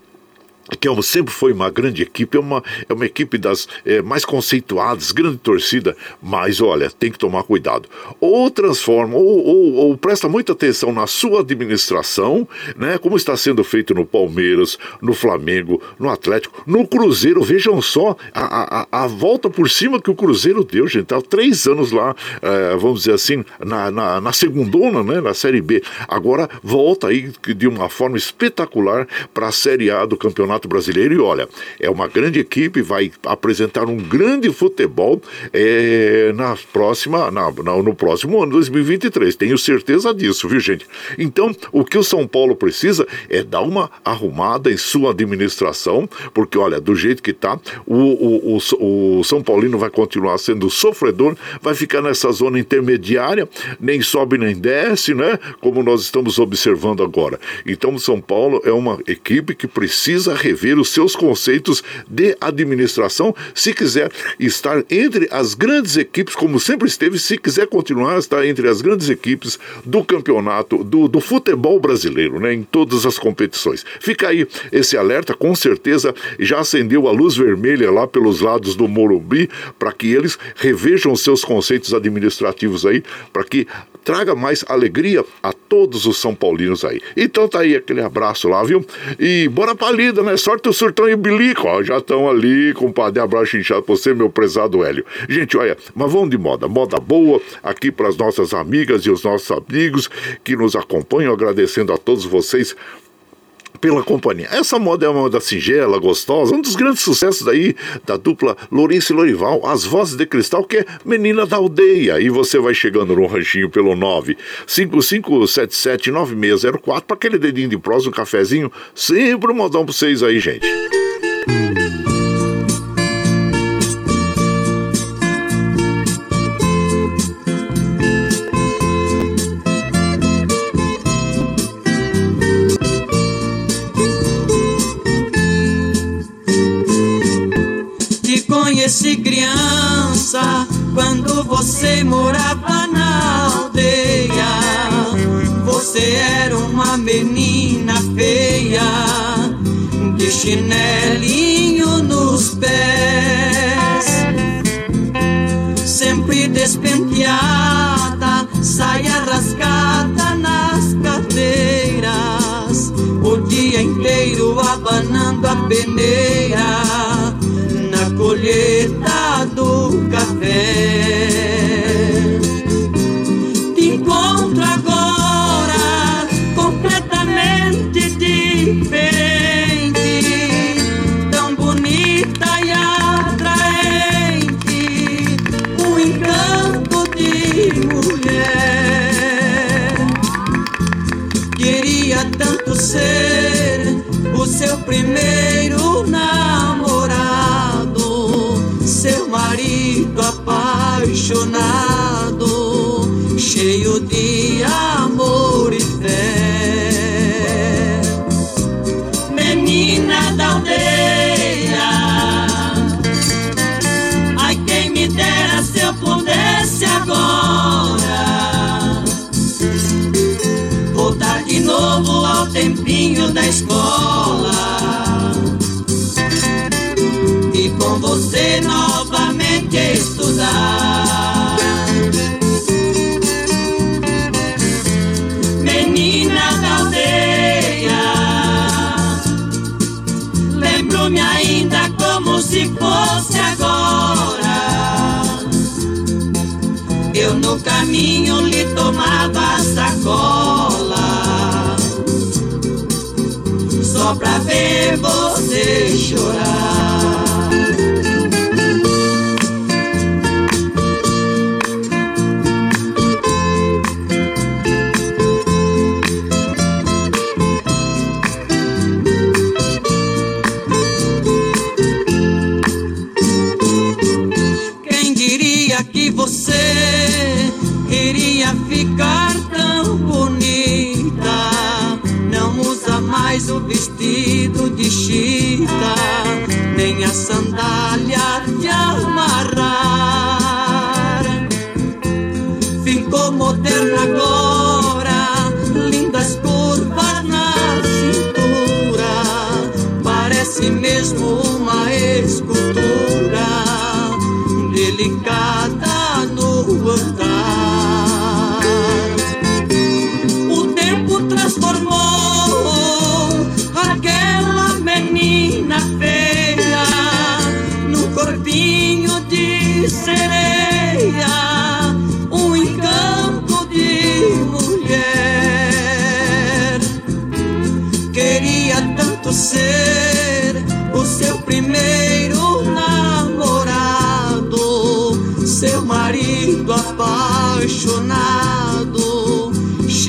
que é sempre foi uma grande equipe, é uma, é uma equipe das é, mais conceituadas, grande torcida, mas olha, tem que tomar cuidado. Ou transforma, ou, ou, ou, presta muita atenção na sua administração, né? Como está sendo feito no Palmeiras, no Flamengo, no Atlético, no Cruzeiro. Vejam só a, a, a volta por cima que o Cruzeiro deu, gente. Tá três anos lá, é, vamos dizer assim, na, na, na segundona, né? Na Série B. Agora volta aí de uma forma espetacular para a Série A do Campeonato Campeonato Brasileiro. E olha, é uma grande equipe, vai apresentar um grande futebol é, na próxima, na, na, no próximo ano, 2023. Tenho certeza disso, viu, gente? Então, o que o São Paulo precisa é dar uma arrumada em sua administração, porque, olha, do jeito que tá, o, o, o, o São Paulino vai continuar sendo sofredor, vai ficar nessa zona intermediária, nem sobe nem desce, né? Como nós estamos observando agora. Então, o São Paulo é uma equipe que precisa rever os seus conceitos de administração, se quiser estar entre as grandes equipes, como sempre esteve, se quiser continuar a estar entre as grandes equipes do campeonato, do, do futebol brasileiro, né, em todas as competições. Fica aí esse alerta, com certeza já acendeu a luz vermelha lá pelos lados do Morumbi, para que eles revejam seus conceitos administrativos aí, para que traga mais alegria a todos os São Paulinos aí. Então tá aí aquele abraço lá, viu? E bora pra lida, né? Sorte o surtão e o bilico, ó, já estão ali, compadre, abraço inchado pra você, meu prezado Hélio. Gente, olha, mas vamos de moda, moda boa, aqui para as nossas amigas e os nossos amigos que nos acompanham, agradecendo a todos vocês pela companhia. Essa moda é uma moda singela, gostosa, um dos grandes sucessos aí da dupla Lourenço e Lorival, As Vozes de Cristal, que é Menina da Aldeia. E você vai chegando no ranchinho pelo 955779604 para aquele dedinho de prosa, um cafezinho, sempre um modão para vocês aí, gente. Quando você morava na aldeia. Você era uma menina feia, de chinelinho nos pés, sempre despenteada, saia rasgada nas cadeiras, o dia inteiro abanando a peneira colheita do café. Cheio de amor e fé. Menina da aldeia, ai quem me dera se eu pudesse agora voltar de novo ao tempinho da escola com você novamente estudar. Caminho lhe tomava sacola só pra ver você chorar. sandália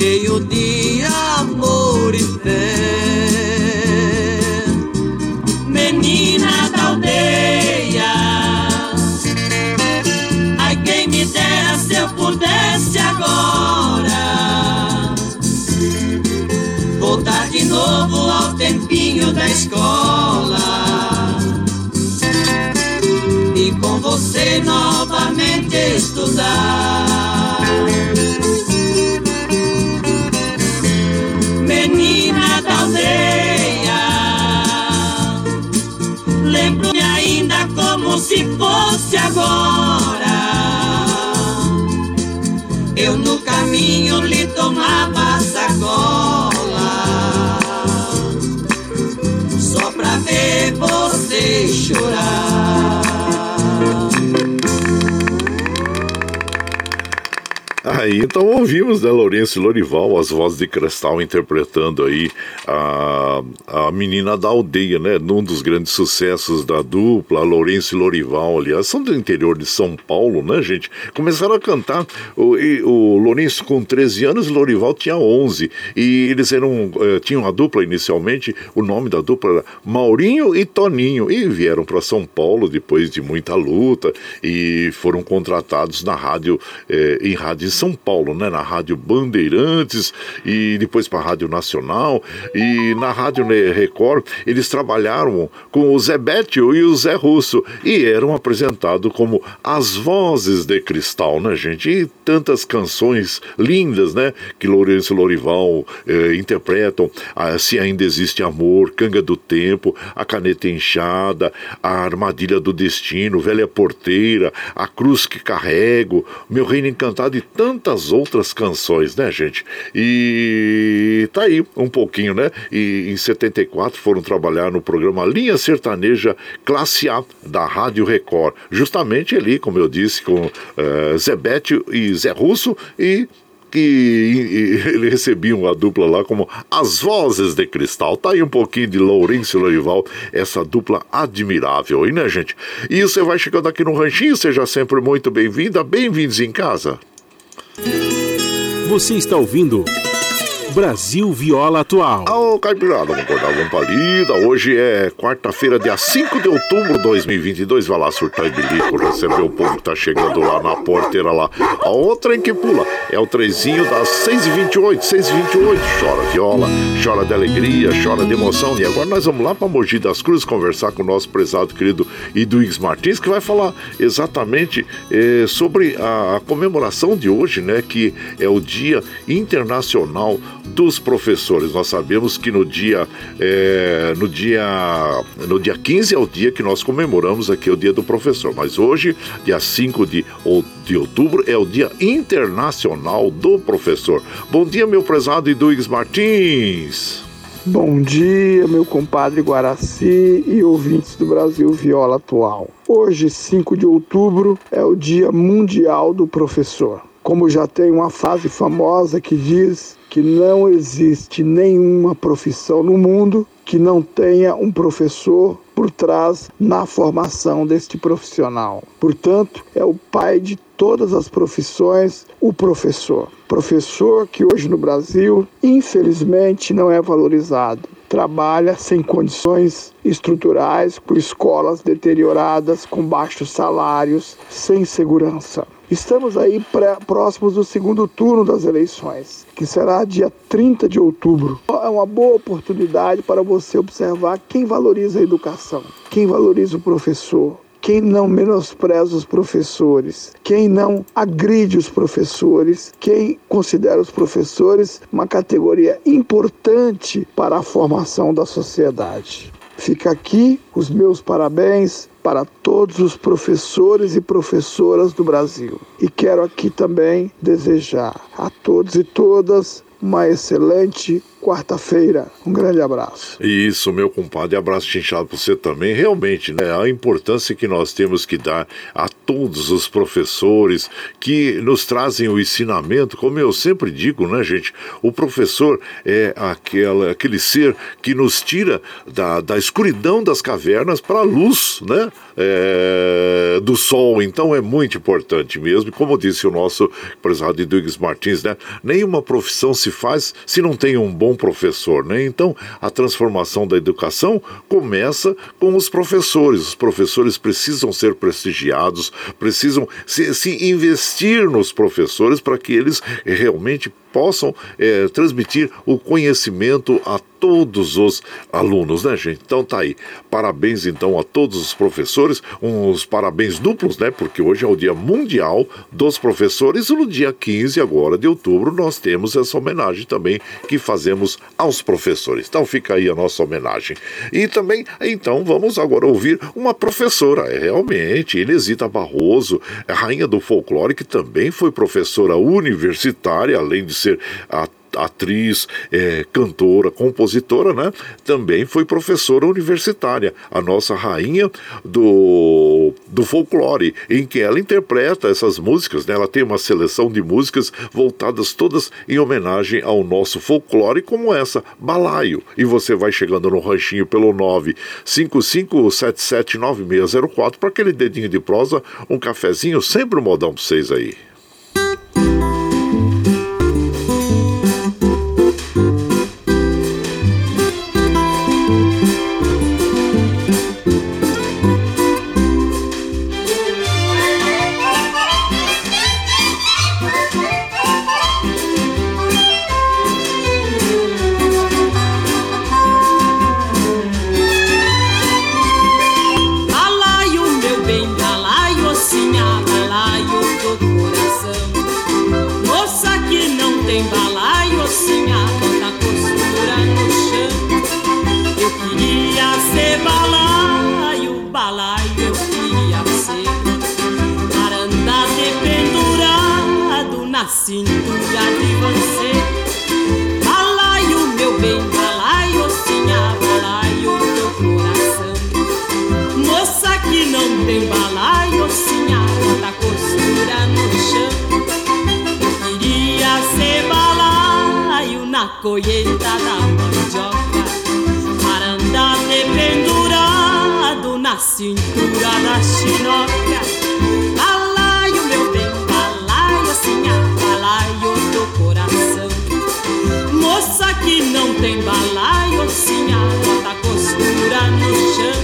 cheio de amor e fé. Menina da aldeia, ai quem me dera se eu pudesse agora voltar de novo ao tempinho da escola e com você novamente estudar. Agora. Eu no caminho lhe tomava sacola só pra ver você chorar. Aí então ouvimos, né, Lourenço Lorival, as vozes de Cristal interpretando aí a, a menina da aldeia, né? Num dos grandes sucessos da dupla, Lourenço Lorival, aliás, são do interior de São Paulo, né, gente? Começaram a cantar, o, e, o Lourenço com 13 anos e Lorival tinha 11, e eles eram, eh, tinham a dupla inicialmente, o nome da dupla era Maurinho e Toninho, e vieram para São Paulo depois de muita luta, e foram contratados na rádio, eh, em rádio São Paulo, né, na Rádio Bandeirantes e depois para a Rádio Nacional. E na Rádio Record eles trabalharam com o Zé Bétio e o Zé Russo. E eram apresentados como as vozes de cristal, né, gente? E tantas canções lindas, né, que Lourenço Lorival eh, interpretam, ah, Se Ainda Existe Amor, Canga do Tempo, A Caneta Inchada, A Armadilha do Destino, Velha Porteira, A Cruz que Carrego, Meu Reino Encantado e tantas outras canções, né, gente? E tá aí um pouquinho, né? E em 74 foram trabalhar no programa Linha Sertaneja Classe A da Rádio Record. Justamente ali, como eu disse, com uh, Zé Bétio e Zé Russo e que ele recebiam a dupla lá como as vozes de cristal. Tá aí um pouquinho de Lourenço e Lorival, essa dupla admirável, hein, né, gente? E você vai chegando aqui no Ranchinho, seja sempre muito bem-vinda, bem-vindos em casa. Você está ouvindo Brasil Viola Atual. Ô, Caipirada, vamos acordar, vamos palida. Hoje é quarta-feira, dia 5 de outubro de 2022. Vai lá surtar e bilico, receber o povo que tá chegando lá na porteira lá. A outra em que pula é o trezinho das 6h28, 6h28. Chora viola, chora de alegria, chora de emoção. E agora nós vamos lá para Mogi das Cruzes conversar com o nosso prezado querido Iduígues Martins, que vai falar exatamente eh, sobre a, a comemoração de hoje, né? Que é o Dia Internacional dos professores. Nós sabemos que no dia, é, no dia, no dia 15 é o dia que nós comemoramos aqui o dia do professor, mas hoje, dia 5 de, de outubro, é o dia internacional do professor. Bom dia, meu prezado Iduígues Martins. Bom dia, meu compadre Guaraci e ouvintes do Brasil Viola Atual. Hoje, 5 de outubro, é o Dia Mundial do Professor. Como já tem uma frase famosa que diz que não existe nenhuma profissão no mundo que não tenha um professor por trás na formação deste profissional. Portanto, é o pai de todas as profissões, o professor. Professor que hoje no Brasil, infelizmente, não é valorizado. Trabalha sem condições estruturais, com escolas deterioradas, com baixos salários, sem segurança. Estamos aí próximos do segundo turno das eleições, que será dia 30 de outubro. É uma boa oportunidade para você observar quem valoriza a educação, quem valoriza o professor, quem não menospreza os professores, quem não agride os professores, quem considera os professores uma categoria importante para a formação da sociedade. Fica aqui os meus parabéns para todos os professores e professoras do Brasil. E quero aqui também desejar a todos e todas uma excelente quarta-feira. Um grande abraço. Isso, meu compadre, abraço chinchado para você também. Realmente, né, a importância que nós temos que dar a todos os professores que nos trazem o ensinamento, como eu sempre digo, né, gente? O professor é aquela, aquele ser que nos tira da, da escuridão das cavernas para a luz, né? É, do sol. Então é muito importante mesmo. Como disse o nosso prezado Dugues Martins, né? Nenhuma profissão se faz se não tem um bom professor, né? Então a transformação da educação começa com os professores. Os professores precisam ser prestigiados, precisam se, se investir nos professores para que eles realmente possam é, transmitir o conhecimento a todos os alunos, né, gente? Então tá aí. Parabéns então a todos os professores, uns parabéns duplos, né? Porque hoje é o Dia Mundial dos Professores e no dia 15 agora de outubro nós temos essa homenagem também que fazemos aos professores. Então fica aí a nossa homenagem. E também, então, vamos agora ouvir uma professora, é realmente, Inesita Barroso, rainha do folclore, que também foi professora universitária, além de ser atriz, é, cantora, compositora, né? Também foi professora universitária, a nossa rainha do, do folclore, em que ela interpreta essas músicas, né? Ela tem uma seleção de músicas voltadas todas em homenagem ao nosso folclore, como essa, Balaio. E você vai chegando no ranchinho pelo 955779604 para aquele dedinho de prosa, um cafezinho, sempre um modão para vocês aí. Você. Balaio, meu bem, balaio, sim, a balaio do coração. Moça que não tem balaio, sim, a bota costura no chão. Eu queria ser balaio na colheita da mandioca, para andar dependurado na cintura da chinoca. Tem balaio, sim, a bota costura no chão.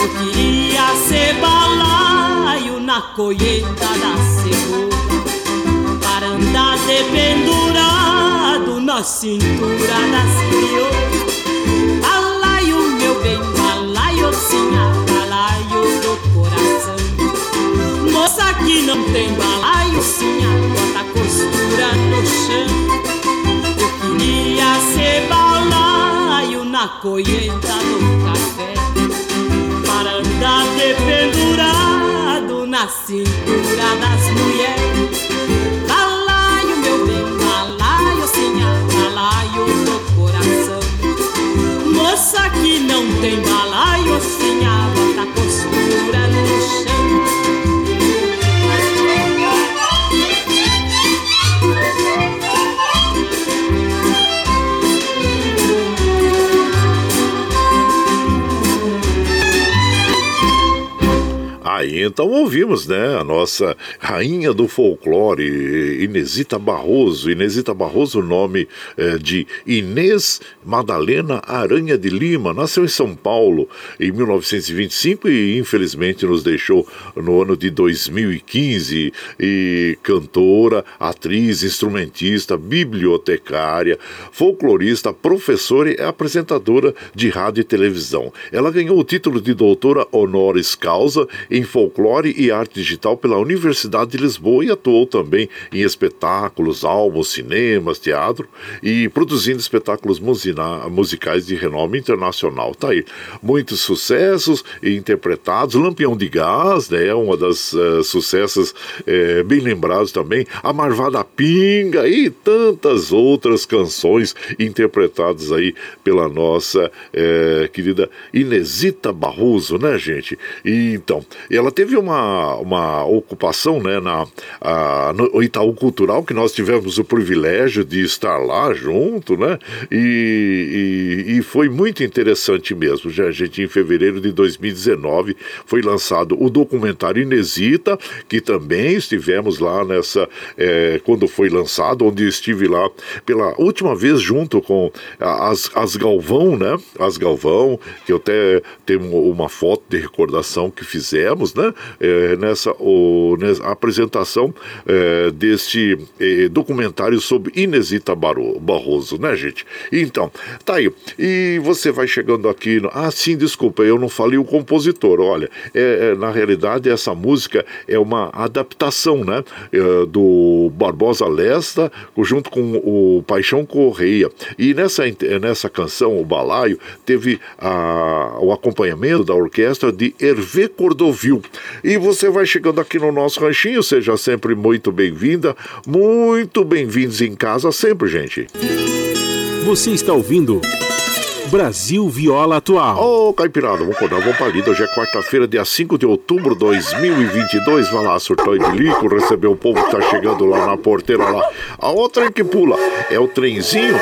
Eu queria ser balaio na colheita da cebola Para andar dependurado na cintura das crioulas. Balaio, meu bem, balaio, sim, a balaio do coração. Moça que não tem balaio, sim, a bota costura no chão ser balaio na colheita do café para andar dependurado na cintura das mulheres. Balaio, meu bem, balaio, a balaio do coração. Moça que não tem balaio, então ouvimos, né, a nossa rainha do folclore, Inesita Barroso. Inesita Barroso, nome eh, de Inês Madalena Aranha de Lima, nasceu em São Paulo em 1925 e infelizmente nos deixou no ano de 2015. E cantora, atriz, instrumentista, bibliotecária, folclorista, professora e apresentadora de rádio e televisão. Ela ganhou o título de doutora honoris causa em Folclore e Arte Digital pela Universidade de Lisboa e atuou também em espetáculos, álbuns, cinemas, teatro e produzindo espetáculos musicais de renome internacional. Tá aí. Muitos sucessos interpretados. Lampião de Gás, né? Uma das uh, sucessos uh, bem lembrados também. A Marvada Pinga e tantas outras canções interpretadas aí pela nossa uh, querida Inesita Barroso, né, gente? E, então, ela teve uma, uma ocupação, né, na, a, no Itaú Cultural, que nós tivemos o privilégio de estar lá junto, né? E, e, e foi muito interessante mesmo. Já, gente, em fevereiro de 2019 foi lançado o documentário Inesita, que também estivemos lá nessa, é, quando foi lançado, onde estive lá pela última vez junto com as, as Galvão, né? As Galvão, que eu até tenho uma foto de recordação que fizemos, né? É, nessa, o, nessa apresentação é, deste é, documentário sobre Inesita Barroso, né, gente? Então, tá aí. E você vai chegando aqui. No... Ah, sim, desculpa, eu não falei o compositor. Olha, é, é na realidade, essa música é uma adaptação, né? É, do Barbosa Lesta, junto com o Paixão Correia. E nessa, nessa canção, o Balaio, teve a, o acompanhamento da orquestra de Hervé Cordovil. E você vai chegando aqui no nosso ranchinho, seja sempre muito bem-vinda, muito bem-vindos em casa sempre, gente. Você está ouvindo. Brasil Viola Atual. Ô, oh, Caipirada, vamos acordar, vamos pra lida. Hoje é quarta-feira, dia 5 de outubro de 2022. Vai lá, surtou e bilico, recebeu o povo que tá chegando lá na porteira lá. A outra que pula é o trenzinho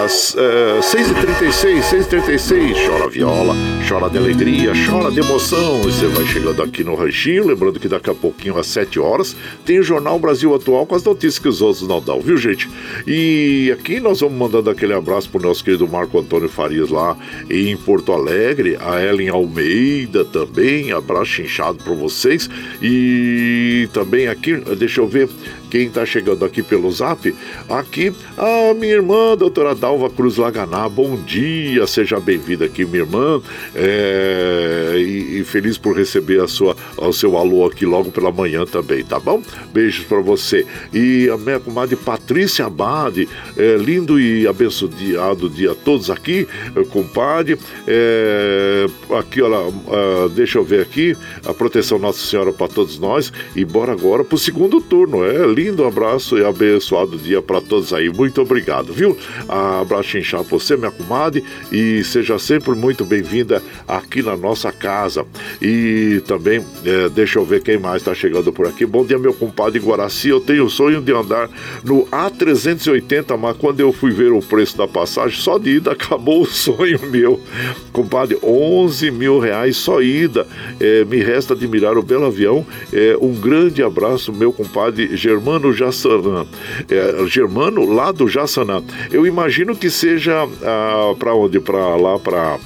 das uh, 6h36, 6h36. Chora viola, chora de alegria, chora de emoção. Você vai chegando aqui no ranchinho. Lembrando que daqui a pouquinho, às 7 horas, tem o Jornal Brasil Atual com as notícias que os outros não dão, viu, gente? E aqui nós vamos mandando aquele abraço pro nosso querido Marco Antônio Farias lá em Porto Alegre, a Ellen Almeida também. Abraço inchado para vocês. E também aqui, deixa eu ver quem está chegando aqui pelo zap. Aqui, a minha irmã, doutora Dalva Cruz Laganá. Bom dia, seja bem-vinda aqui, minha irmã. É, e, e, feliz por receber a sua, o seu alô aqui logo pela manhã também, tá bom? Beijos para você. E a minha comadre Patrícia Abade, é, lindo e abençoado dia a todos aqui, compadre. É, aqui, olha, uh, deixa eu ver aqui, a proteção Nossa Senhora para todos nós. E bora agora pro segundo turno, é lindo abraço e abençoado dia para todos aí. Muito obrigado, viu? Abraço inchado você, minha comadre, e seja sempre muito bem-vinda aqui na nossa casa. E também, é, deixa eu ver quem mais está chegando por aqui. Bom dia, meu compadre Guaraci. Eu tenho o sonho de andar no A380, mas quando eu fui ver o preço da passagem, só de ida acabou o sonho meu. Compadre, 11 mil reais só ida. É, me resta admirar o belo avião. É, um grande abraço, meu compadre Germano Germano Jassanã. É, Germano lá do Jassanã. Eu imagino que seja ah, para onde? Para lá, para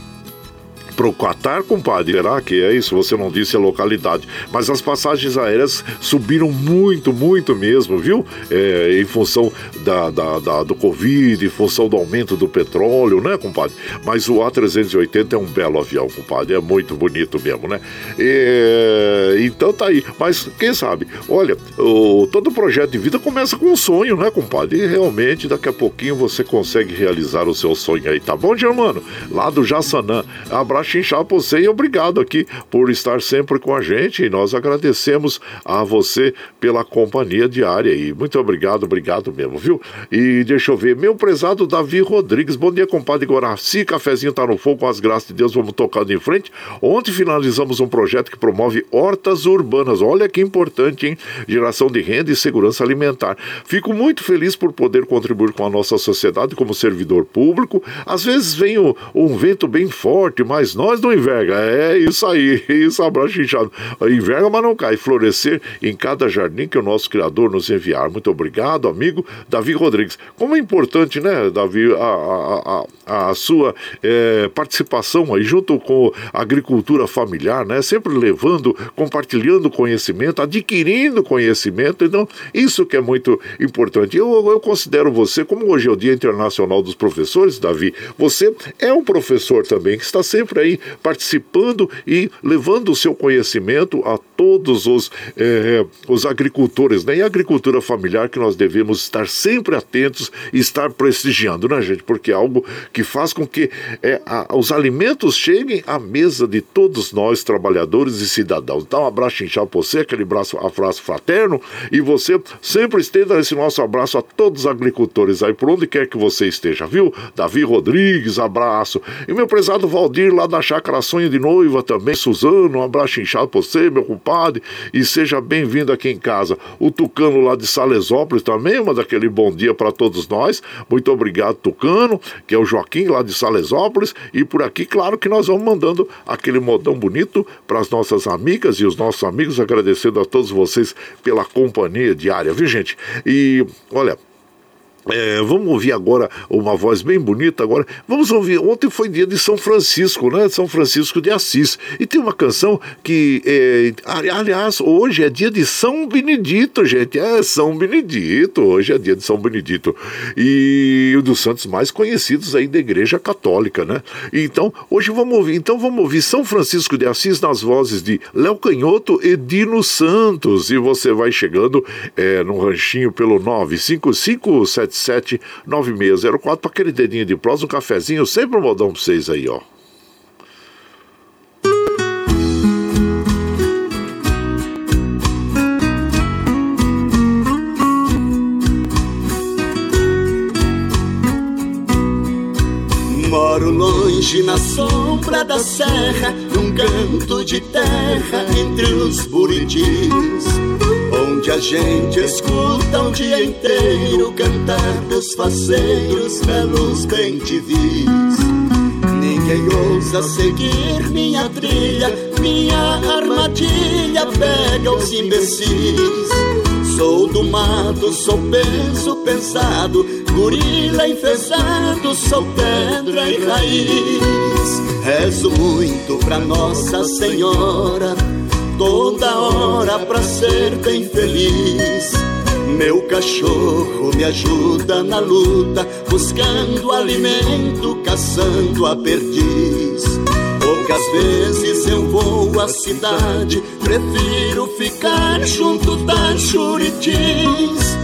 Pro Qatar, compadre, será que é isso? Você não disse a localidade. Mas as passagens aéreas subiram muito, muito mesmo, viu? É, em função da, da, da, do Covid, em função do aumento do petróleo, né, compadre? Mas o A380 é um belo avião, compadre. É muito bonito mesmo, né? É, então tá aí. Mas quem sabe? Olha, o, todo projeto de vida começa com um sonho, né, compadre? E realmente daqui a pouquinho você consegue realizar o seu sonho aí, tá bom, Germano? Lá do Jassanã. Abraço chinchar pra você e obrigado aqui por estar sempre com a gente. E nós agradecemos a você pela companhia diária e muito obrigado, obrigado mesmo, viu? E deixa eu ver, meu prezado Davi Rodrigues, bom dia, compadre Guaraci, cafezinho tá no fogo, com as graças de Deus, vamos tocando em frente. Ontem finalizamos um projeto que promove hortas urbanas, olha que importante, hein? Geração de renda e segurança alimentar. Fico muito feliz por poder contribuir com a nossa sociedade como servidor público. Às vezes vem um, um vento bem forte, mas nós não enverga. É isso aí, isso abraço inchado. Enverga, mas não cai. Florescer em cada jardim que o nosso Criador nos enviar. Muito obrigado, amigo Davi Rodrigues. Como é importante, né, Davi, a, a, a, a sua é, participação aí junto com a agricultura familiar, né? Sempre levando, compartilhando conhecimento, adquirindo conhecimento. Então, isso que é muito importante. Eu, eu considero você, como hoje é o Dia Internacional dos Professores, Davi, você é um professor também que está sempre aí participando e levando o seu conhecimento a todos os, eh, os agricultores, né? E a agricultura familiar que nós devemos estar sempre atentos e estar prestigiando, né, gente? Porque é algo que faz com que eh, a, os alimentos cheguem à mesa de todos nós, trabalhadores e cidadãos. Então, um abraço inchado para você, aquele abraço, abraço fraterno, e você sempre estenda esse nosso abraço a todos os agricultores aí, por onde quer que você esteja, viu? Davi Rodrigues, abraço. E meu prezado Valdir, lá da Chácara Sonho de Noiva também, Suzano, um abraço inchado para você, meu compadre, e seja bem-vindo aqui em casa. O Tucano lá de Salesópolis também, manda aquele bom dia para todos nós. Muito obrigado, Tucano, que é o Joaquim lá de Salesópolis, e por aqui, claro que nós vamos mandando aquele modão bonito para as nossas amigas e os nossos amigos, agradecendo a todos vocês pela companhia diária, viu, gente? E olha. É, vamos ouvir agora uma voz bem bonita agora. Vamos ouvir. Ontem foi dia de São Francisco, né? São Francisco de Assis. E tem uma canção que, é, aliás, hoje é dia de São Benedito, gente. É São Benedito. Hoje é dia de São Benedito. E um dos santos mais conhecidos aí da Igreja Católica, né? Então, hoje vamos ouvir. Então, vamos ouvir São Francisco de Assis nas vozes de Léo Canhoto e Dino Santos. E você vai chegando é, no ranchinho pelo 955 9604 para aquele dedinho de prós, um cafezinho, sempre um modão para vocês aí, ó. Moro longe na sombra da serra, num canto de terra entre os buritis onde a gente escuta o dia inteiro cantar dos faceiros belos bem vis. Ninguém ousa seguir minha trilha, minha armadilha pega os imbecis. Sou do mato, sou peso pesado, gorila enfesado, sou pedra e raiz. Rezo muito pra Nossa Senhora toda hora pra ser bem feliz. Meu cachorro me ajuda na luta, buscando alimento, caçando a perdiz. Poucas vezes eu vou à cidade, prefiro ficar junto das juritis.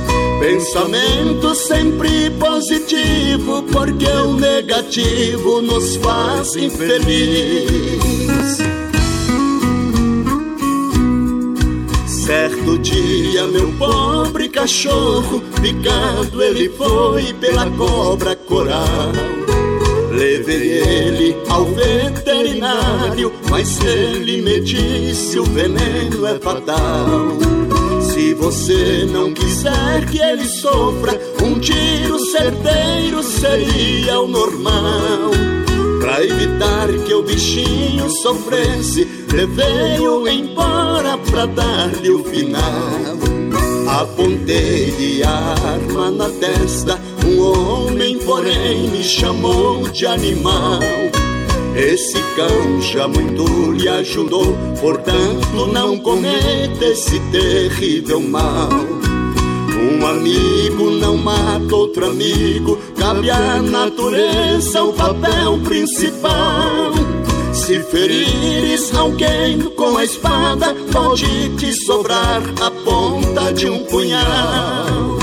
Pensamento sempre positivo, porque o negativo nos faz infeliz. Certo dia, meu pobre cachorro, picado ele foi pela cobra coral. Levei ele ao veterinário, mas ele me disse: o veneno é fatal. Se você não quiser que ele sofra, um tiro certeiro seria o normal. Pra evitar que o bichinho sofresse, levei-o embora pra dar-lhe o final. Apontei-lhe a arma na testa, um homem, porém, me chamou de animal. Esse cão já muito lhe ajudou, portanto, não cometa esse terrível mal. Um amigo não mata outro amigo, cabe à natureza o papel principal. Se ferires alguém com a espada, pode te sobrar a ponta de um punhal.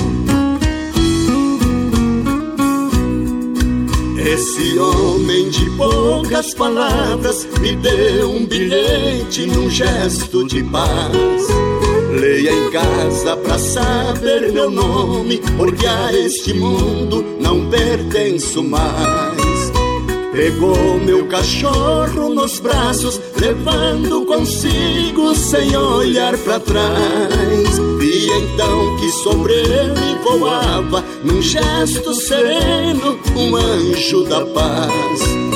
Esse homem de poucas palavras me deu um bilhete num gesto de paz. Leia em casa pra saber meu nome, porque a este mundo não pertenço mais. Pegou meu cachorro nos braços, levando consigo sem olhar para trás. Vi então que sobre ele voava, num gesto sereno, um anjo da paz.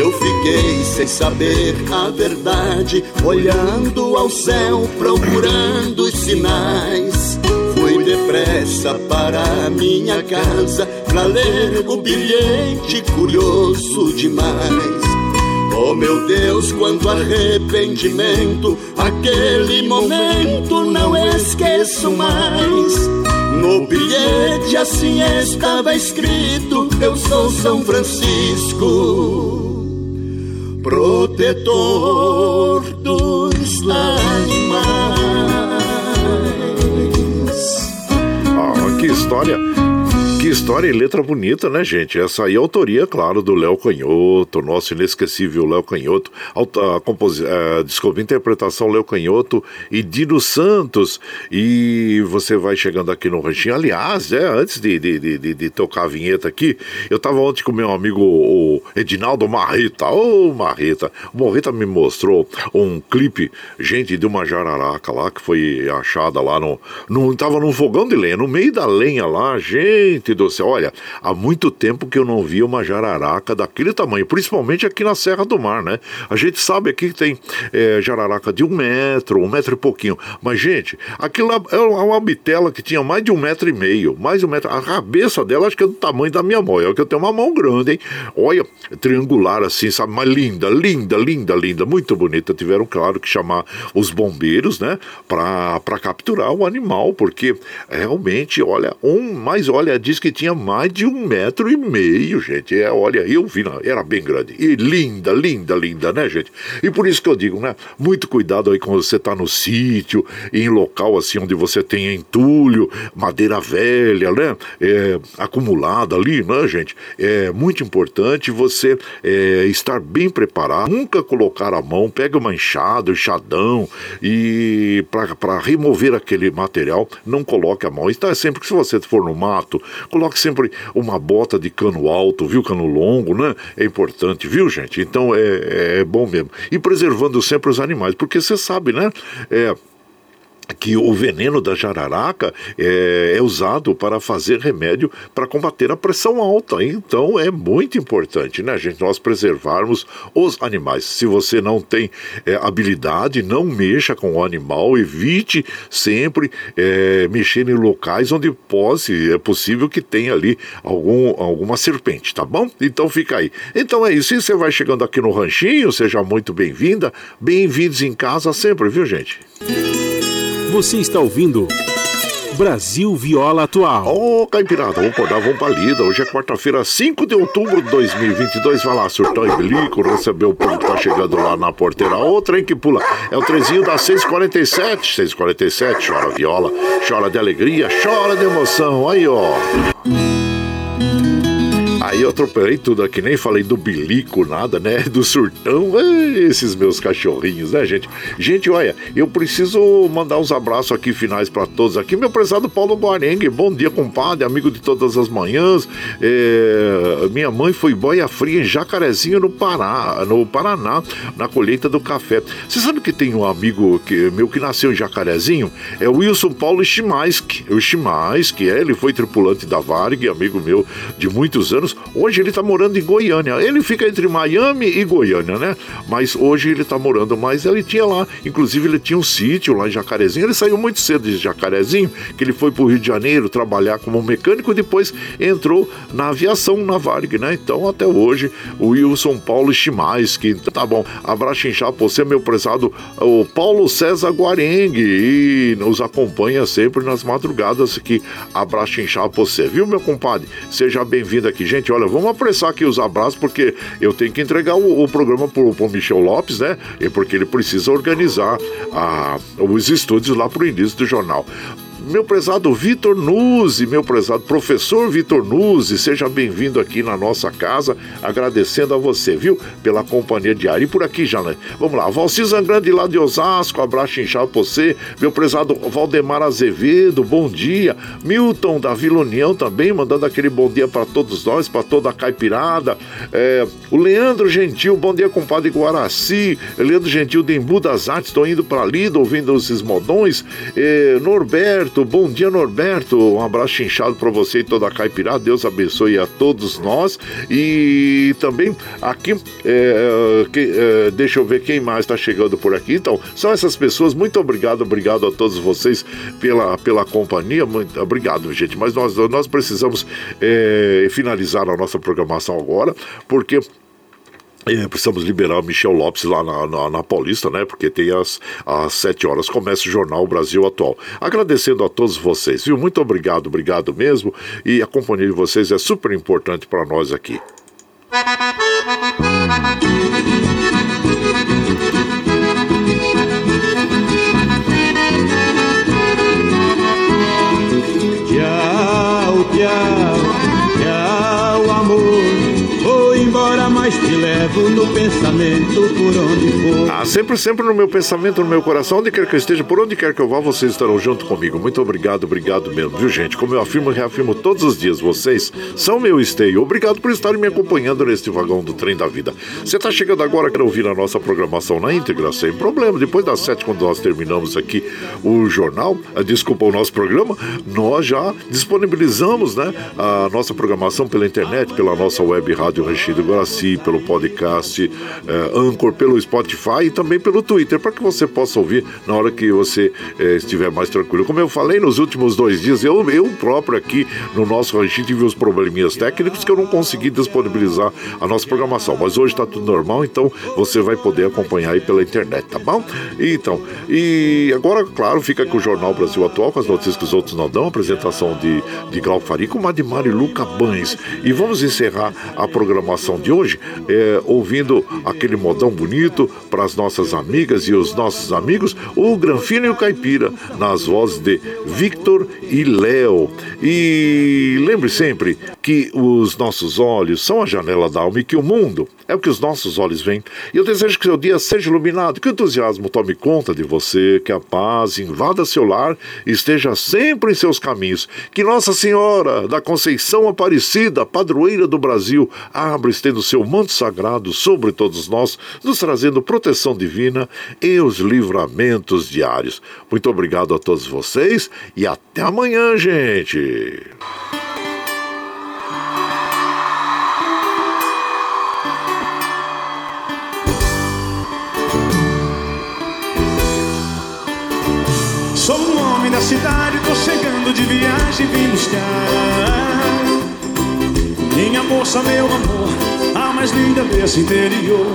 Eu fiquei sem saber a verdade, olhando ao céu, procurando os sinais. Fui depressa para minha casa pra ler o bilhete curioso demais. Oh meu Deus, quanto arrependimento, aquele momento não esqueço mais. No bilhete assim estava escrito: Eu sou São Francisco. Protetor dos animais. Ah, que história história e letra bonita, né, gente? Essa aí é a autoria, claro, do Léo Canhoto, nosso inesquecível Léo Canhoto. A, a, compos... a, desculpa, interpretação Léo Canhoto e Dino Santos. E você vai chegando aqui no ranchinho. Aliás, é, antes de, de, de, de, tocar a vinheta aqui, eu tava ontem com meu amigo o Edinaldo Marrita. Ô, oh, Marrita! O Marrita me mostrou um clipe, gente, de uma jararaca lá, que foi achada lá no. no tava num fogão de lenha, no meio da lenha lá, gente céu, olha, há muito tempo que eu não via uma jararaca daquele tamanho, principalmente aqui na Serra do Mar, né? A gente sabe aqui que tem é, jararaca de um metro, um metro e pouquinho. Mas, gente, aquilo lá é uma bitela que tinha mais de um metro e meio, mais um metro. A cabeça dela acho que é do tamanho da minha mão. É que eu tenho uma mão grande, hein? Olha, triangular assim, sabe? Mas linda, linda, linda, linda, muito bonita. Tiveram, claro, que chamar os bombeiros, né? Pra, pra capturar o animal, porque realmente, olha, um, mas olha, diz que tinha mais de um metro e meio, gente. É, olha, eu vi, era bem grande. E linda, linda, linda, né, gente? E por isso que eu digo, né? Muito cuidado aí quando você tá no sítio, em local assim onde você tem entulho, madeira velha, né? É, acumulada ali, né, gente? É muito importante você é, estar bem preparado, nunca colocar a mão, pega uma enxada, um enxadão e para remover aquele material, não coloque a mão. Então é sempre que se você for no mato, Coloque sempre uma bota de cano alto, viu? Cano longo, né? É importante, viu, gente? Então é, é bom mesmo. E preservando sempre os animais, porque você sabe, né? É, que o veneno da jararaca é, é, usado para fazer remédio para combater a pressão alta. Então é muito importante, né, gente, nós preservarmos os animais. Se você não tem é, habilidade, não mexa com o animal, evite sempre é, mexer em locais onde posse, é possível que tenha ali algum, alguma serpente, tá bom? Então fica aí. Então é isso. E você vai chegando aqui no ranchinho, seja muito bem-vinda. Bem-vindos em casa sempre, viu, gente? Você está ouvindo Brasil Viola Atual. Ô, oh, Caipirada, vamos acordar, vamos pra lida. Hoje é quarta-feira, 5 de outubro de 2022. Vai lá, surtão e bilico, recebeu o povo que tá chegando lá na porteira. Ô, trem que pula. É o trezinho das 6h47. 6h47, chora viola, chora de alegria, chora de emoção. Aí, ó. Aí eu atropelei tudo aqui, nem falei do bilico, nada, né? Do surtão. Esses meus cachorrinhos, né, gente? Gente, olha, eu preciso mandar uns abraços aqui finais para todos aqui. Meu prezado Paulo Guarengue, bom dia, compadre, amigo de todas as manhãs. É, minha mãe foi boia fria em Jacarezinho, no Pará, no Paraná, na colheita do café. Você sabe que tem um amigo que, meu que nasceu em Jacarezinho? É o Wilson Paulo Chimaisky. O Chimaisky, é, ele foi tripulante da Varg, amigo meu de muitos anos. Hoje ele está morando em Goiânia. Ele fica entre Miami e Goiânia, né? Mas hoje ele está morando mais. Ele tinha lá, inclusive ele tinha um sítio lá em Jacarezinho. Ele saiu muito cedo de Jacarezinho, que ele foi para o Rio de Janeiro trabalhar como mecânico e depois entrou na aviação na Varg, né? Então até hoje o Wilson Paulo Chimais, que tá bom. Abraço inchado você, meu prezado, o Paulo César Guarengue, e nos acompanha sempre nas madrugadas aqui. Abraço inchado você, viu, meu compadre? Seja bem-vindo aqui, gente olha, vamos apressar aqui os abraços, porque eu tenho que entregar o, o programa pro, pro Michel Lopes, né? E porque ele precisa organizar a, os estúdios lá pro início do jornal meu prezado Vitor Nuzzi, meu prezado professor Vitor Nuzzi, seja bem-vindo aqui na nossa casa, agradecendo a você, viu, pela companhia diária. E por aqui já, né? Vamos lá, Valci Zangrande lá de Osasco, abraço inchado pra você, meu prezado Valdemar Azevedo, bom dia. Milton da Vila União também, mandando aquele bom dia para todos nós, para toda a caipirada. É, o Leandro Gentil, bom dia, compadre Guaraci. Leandro Gentil de Embu das Artes, estou indo para Lida, ouvindo esses modões. É, Norberto, Norberto. Bom dia, Norberto. Um abraço inchado para você e toda a Caipirá. Deus abençoe a todos nós. E também aqui, é, que, é, deixa eu ver quem mais está chegando por aqui. Então, são essas pessoas. Muito obrigado, obrigado a todos vocês pela, pela companhia. Muito obrigado, gente. Mas nós, nós precisamos é, finalizar a nossa programação agora, porque é, precisamos liberar o Michel Lopes lá na, na, na, Paulista, né? Porque tem as, às sete horas, começa o Jornal Brasil Atual. Agradecendo a todos vocês, viu? Muito obrigado, obrigado mesmo. E a companhia de vocês é super importante para nós aqui. Te levo no pensamento por onde for. Ah, sempre, sempre no meu pensamento, no meu coração, onde quer que eu esteja, por onde quer que eu vá, vocês estarão junto comigo. Muito obrigado, obrigado mesmo, viu gente? Como eu afirmo e reafirmo todos os dias, vocês são meu esteio. Obrigado por estarem me acompanhando neste vagão do trem da vida. Você está chegando agora, quer ouvir a nossa programação na íntegra, sem problema. Depois das sete, quando nós terminamos aqui o jornal, ah, desculpa, o nosso programa, nós já disponibilizamos né, a nossa programação pela internet, pela nossa web rádio Rechido Guaraci, pelo podcast eh, Anchor, pelo Spotify e também pelo Twitter, para que você possa ouvir na hora que você eh, estiver mais tranquilo. Como eu falei nos últimos dois dias, eu, eu próprio aqui no nosso ranchinho tive uns probleminhas técnicos que eu não consegui disponibilizar a nossa programação, mas hoje está tudo normal, então você vai poder acompanhar aí pela internet, tá bom? Então, e agora, claro, fica aqui o Jornal Brasil Atual com as notícias que os outros não dão, apresentação de, de Glau Madimar e Luca Bães. E vamos encerrar a programação de hoje é, ouvindo aquele modão bonito para as nossas amigas e os nossos amigos, o Granfino e o Caipira, nas vozes de Victor e Léo. E lembre sempre que os nossos olhos são a janela da alma e que o mundo é o que os nossos olhos veem. E eu desejo que seu dia seja iluminado, que o entusiasmo tome conta de você, que a paz invada seu lar e esteja sempre em seus caminhos. Que Nossa Senhora da Conceição Aparecida, padroeira do Brasil, abra estendo seu manto sagrado sobre todos nós, nos trazendo proteção divina e os livramentos diários. Muito obrigado a todos vocês e até amanhã, gente! Sou um homem da cidade, tô chegando de viagem, vim buscar Minha moça, meu amor, mais linda desse interior.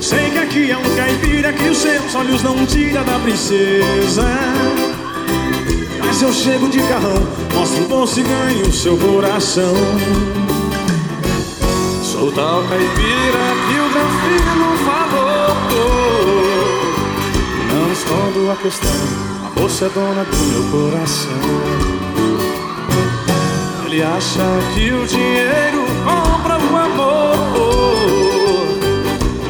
Sei que aqui é um caipira que os seus olhos não tira da princesa. Mas eu chego de carrão, mostro o bolso e ganho o seu coração. Sou tal caipira que o Granfino falou. Não escondo a questão, a moça é dona do meu coração. Ele acha que o dinheiro compra o amor.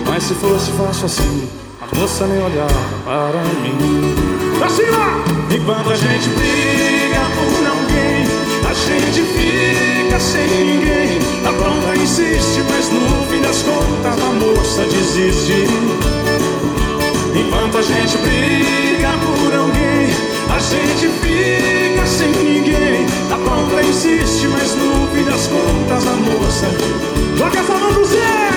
Mas se fosse fácil assim, a moça nem olhava para mim. Pra cima! Enquanto a gente briga por alguém, a gente fica sem ninguém. A pronta insiste, mas no fim das contas a moça desiste. Enquanto a gente briga por alguém, a gente fica sem ninguém. A pronta insiste, mas no fim das contas a moça joga essa mão no céu.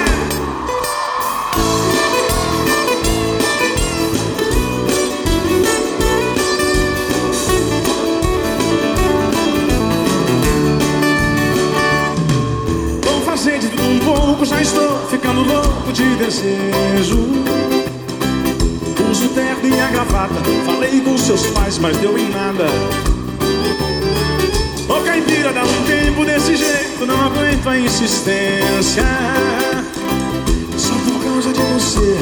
Vou fazer de tudo um pouco, já estou ficando louco de desejo. Uso o terno e a gravata. Falei com seus pais, mas deu em nada. Ô caipira, dá um tempo desse jeito, não aguento a insistência. Só por causa de você,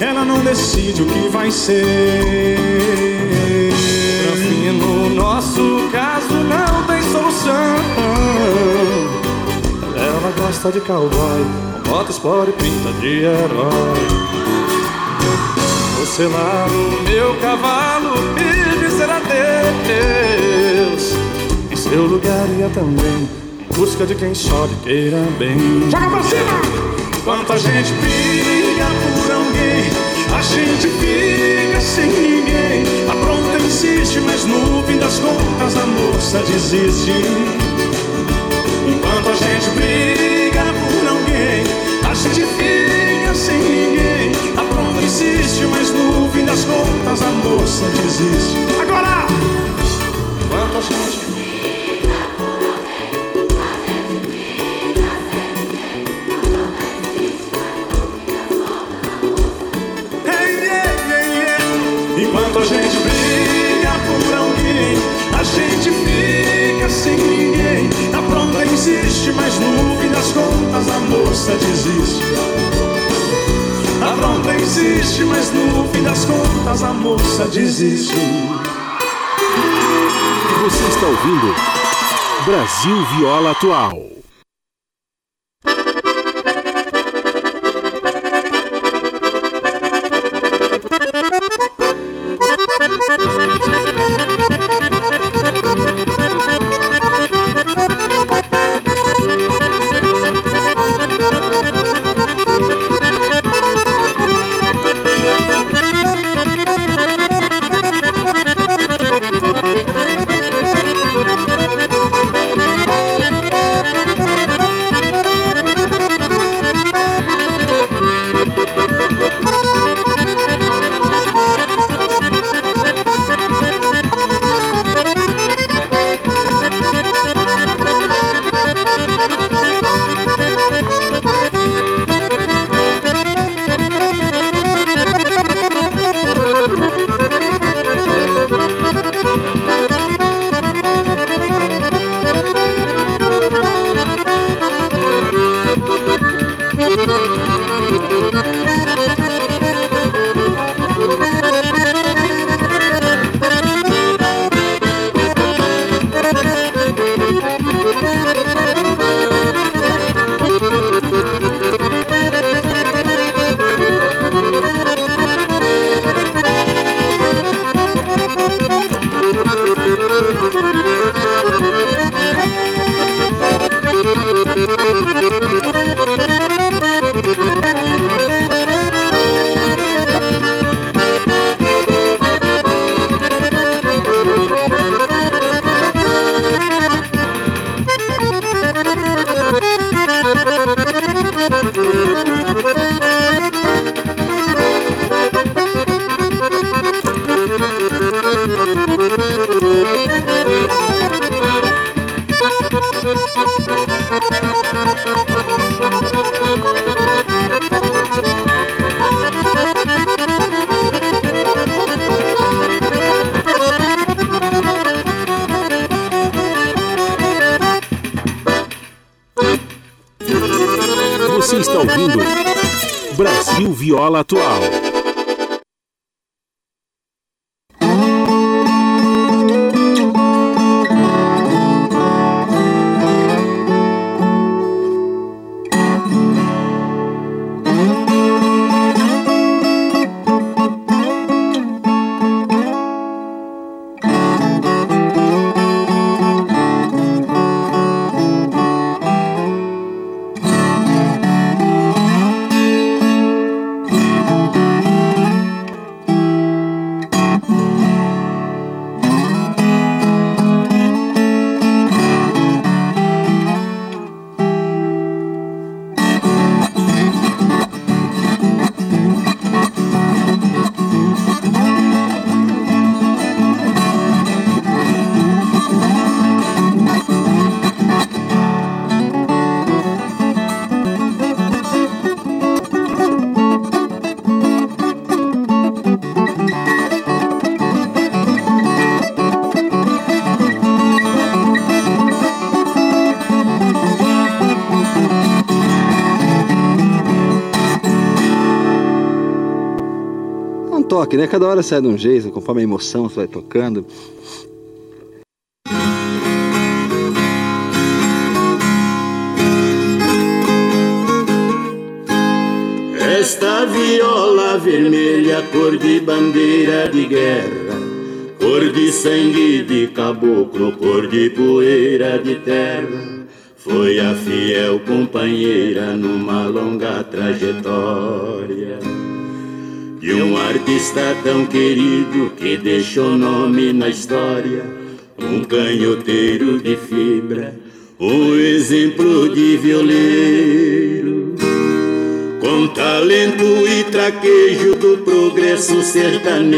ela não decide o que vai ser. Pra no nosso caso, não tem solução. Ela gosta de cowboy, moto sport e pinta de herói. Lá no meu cavalo e dizer adeus Em seu lugar ia também Em busca de quem só lhe queira bem. Joga pra cima! Enquanto a gente briga por alguém A gente fica sem ninguém. A pronta insiste, mas no fim das contas a moça desiste das contas a moça desiste. Agora! Enquanto a gente. Enquanto a gente briga por alguém, a gente fica sem ninguém. A pronta insiste, mas no fim das contas a moça desiste. A pronta insiste, mas no fim das contas a moça desiste. Você está ouvindo Brasil Viola Atual. Viola Atual. Toque, né? Cada hora sai de um jeito, conforme a emoção você vai tocando. Esta viola vermelha, cor de bandeira de guerra, cor de sangue de caboclo, cor de poeira de terra, foi a fiel companheira numa longa trajetória. Artista tão querido que deixou nome na história, um canhoteiro de fibra, um exemplo de violeiro. Com talento e traquejo do progresso sertanejo,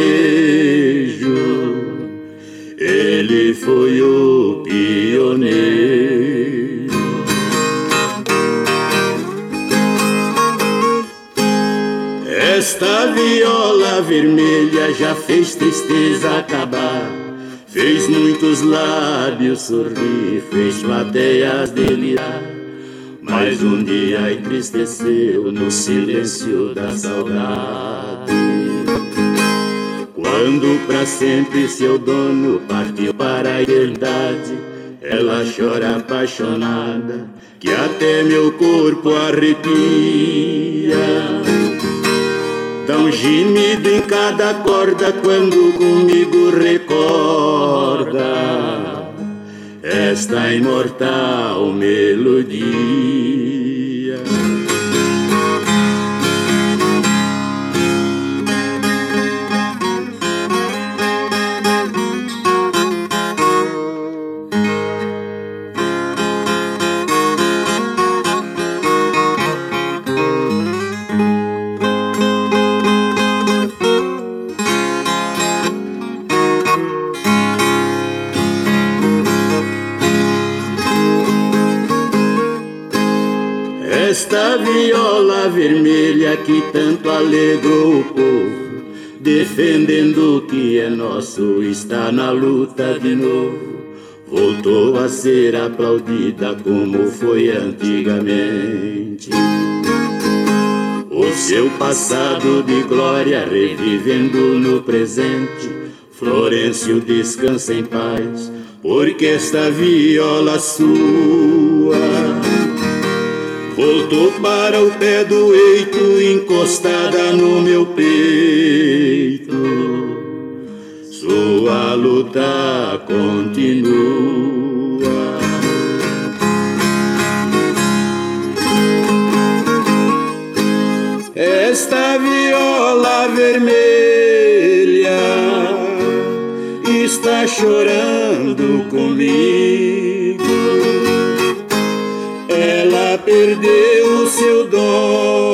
ele foi o pioneiro. Esta viola vermelha já fez tristeza acabar, fez muitos lábios sorrir, fez plateias delirar. Mas um dia entristeceu no silêncio da saudade. Quando para sempre seu dono partiu para a eternidade, ela chora apaixonada, que até meu corpo arrepia. Dá um gemido em cada corda quando comigo recorda esta imortal melodia. Vermelha que tanto alegrou o povo, defendendo o que é nosso, está na luta de novo. Voltou a ser aplaudida como foi antigamente. O seu passado de glória revivendo no presente. Florencio descansa em paz, porque esta viola sua Voltou para o pé do eito, encostada no meu peito. Sua luta continua. Esta viola vermelha está chorando comigo. Perdeu seu dono,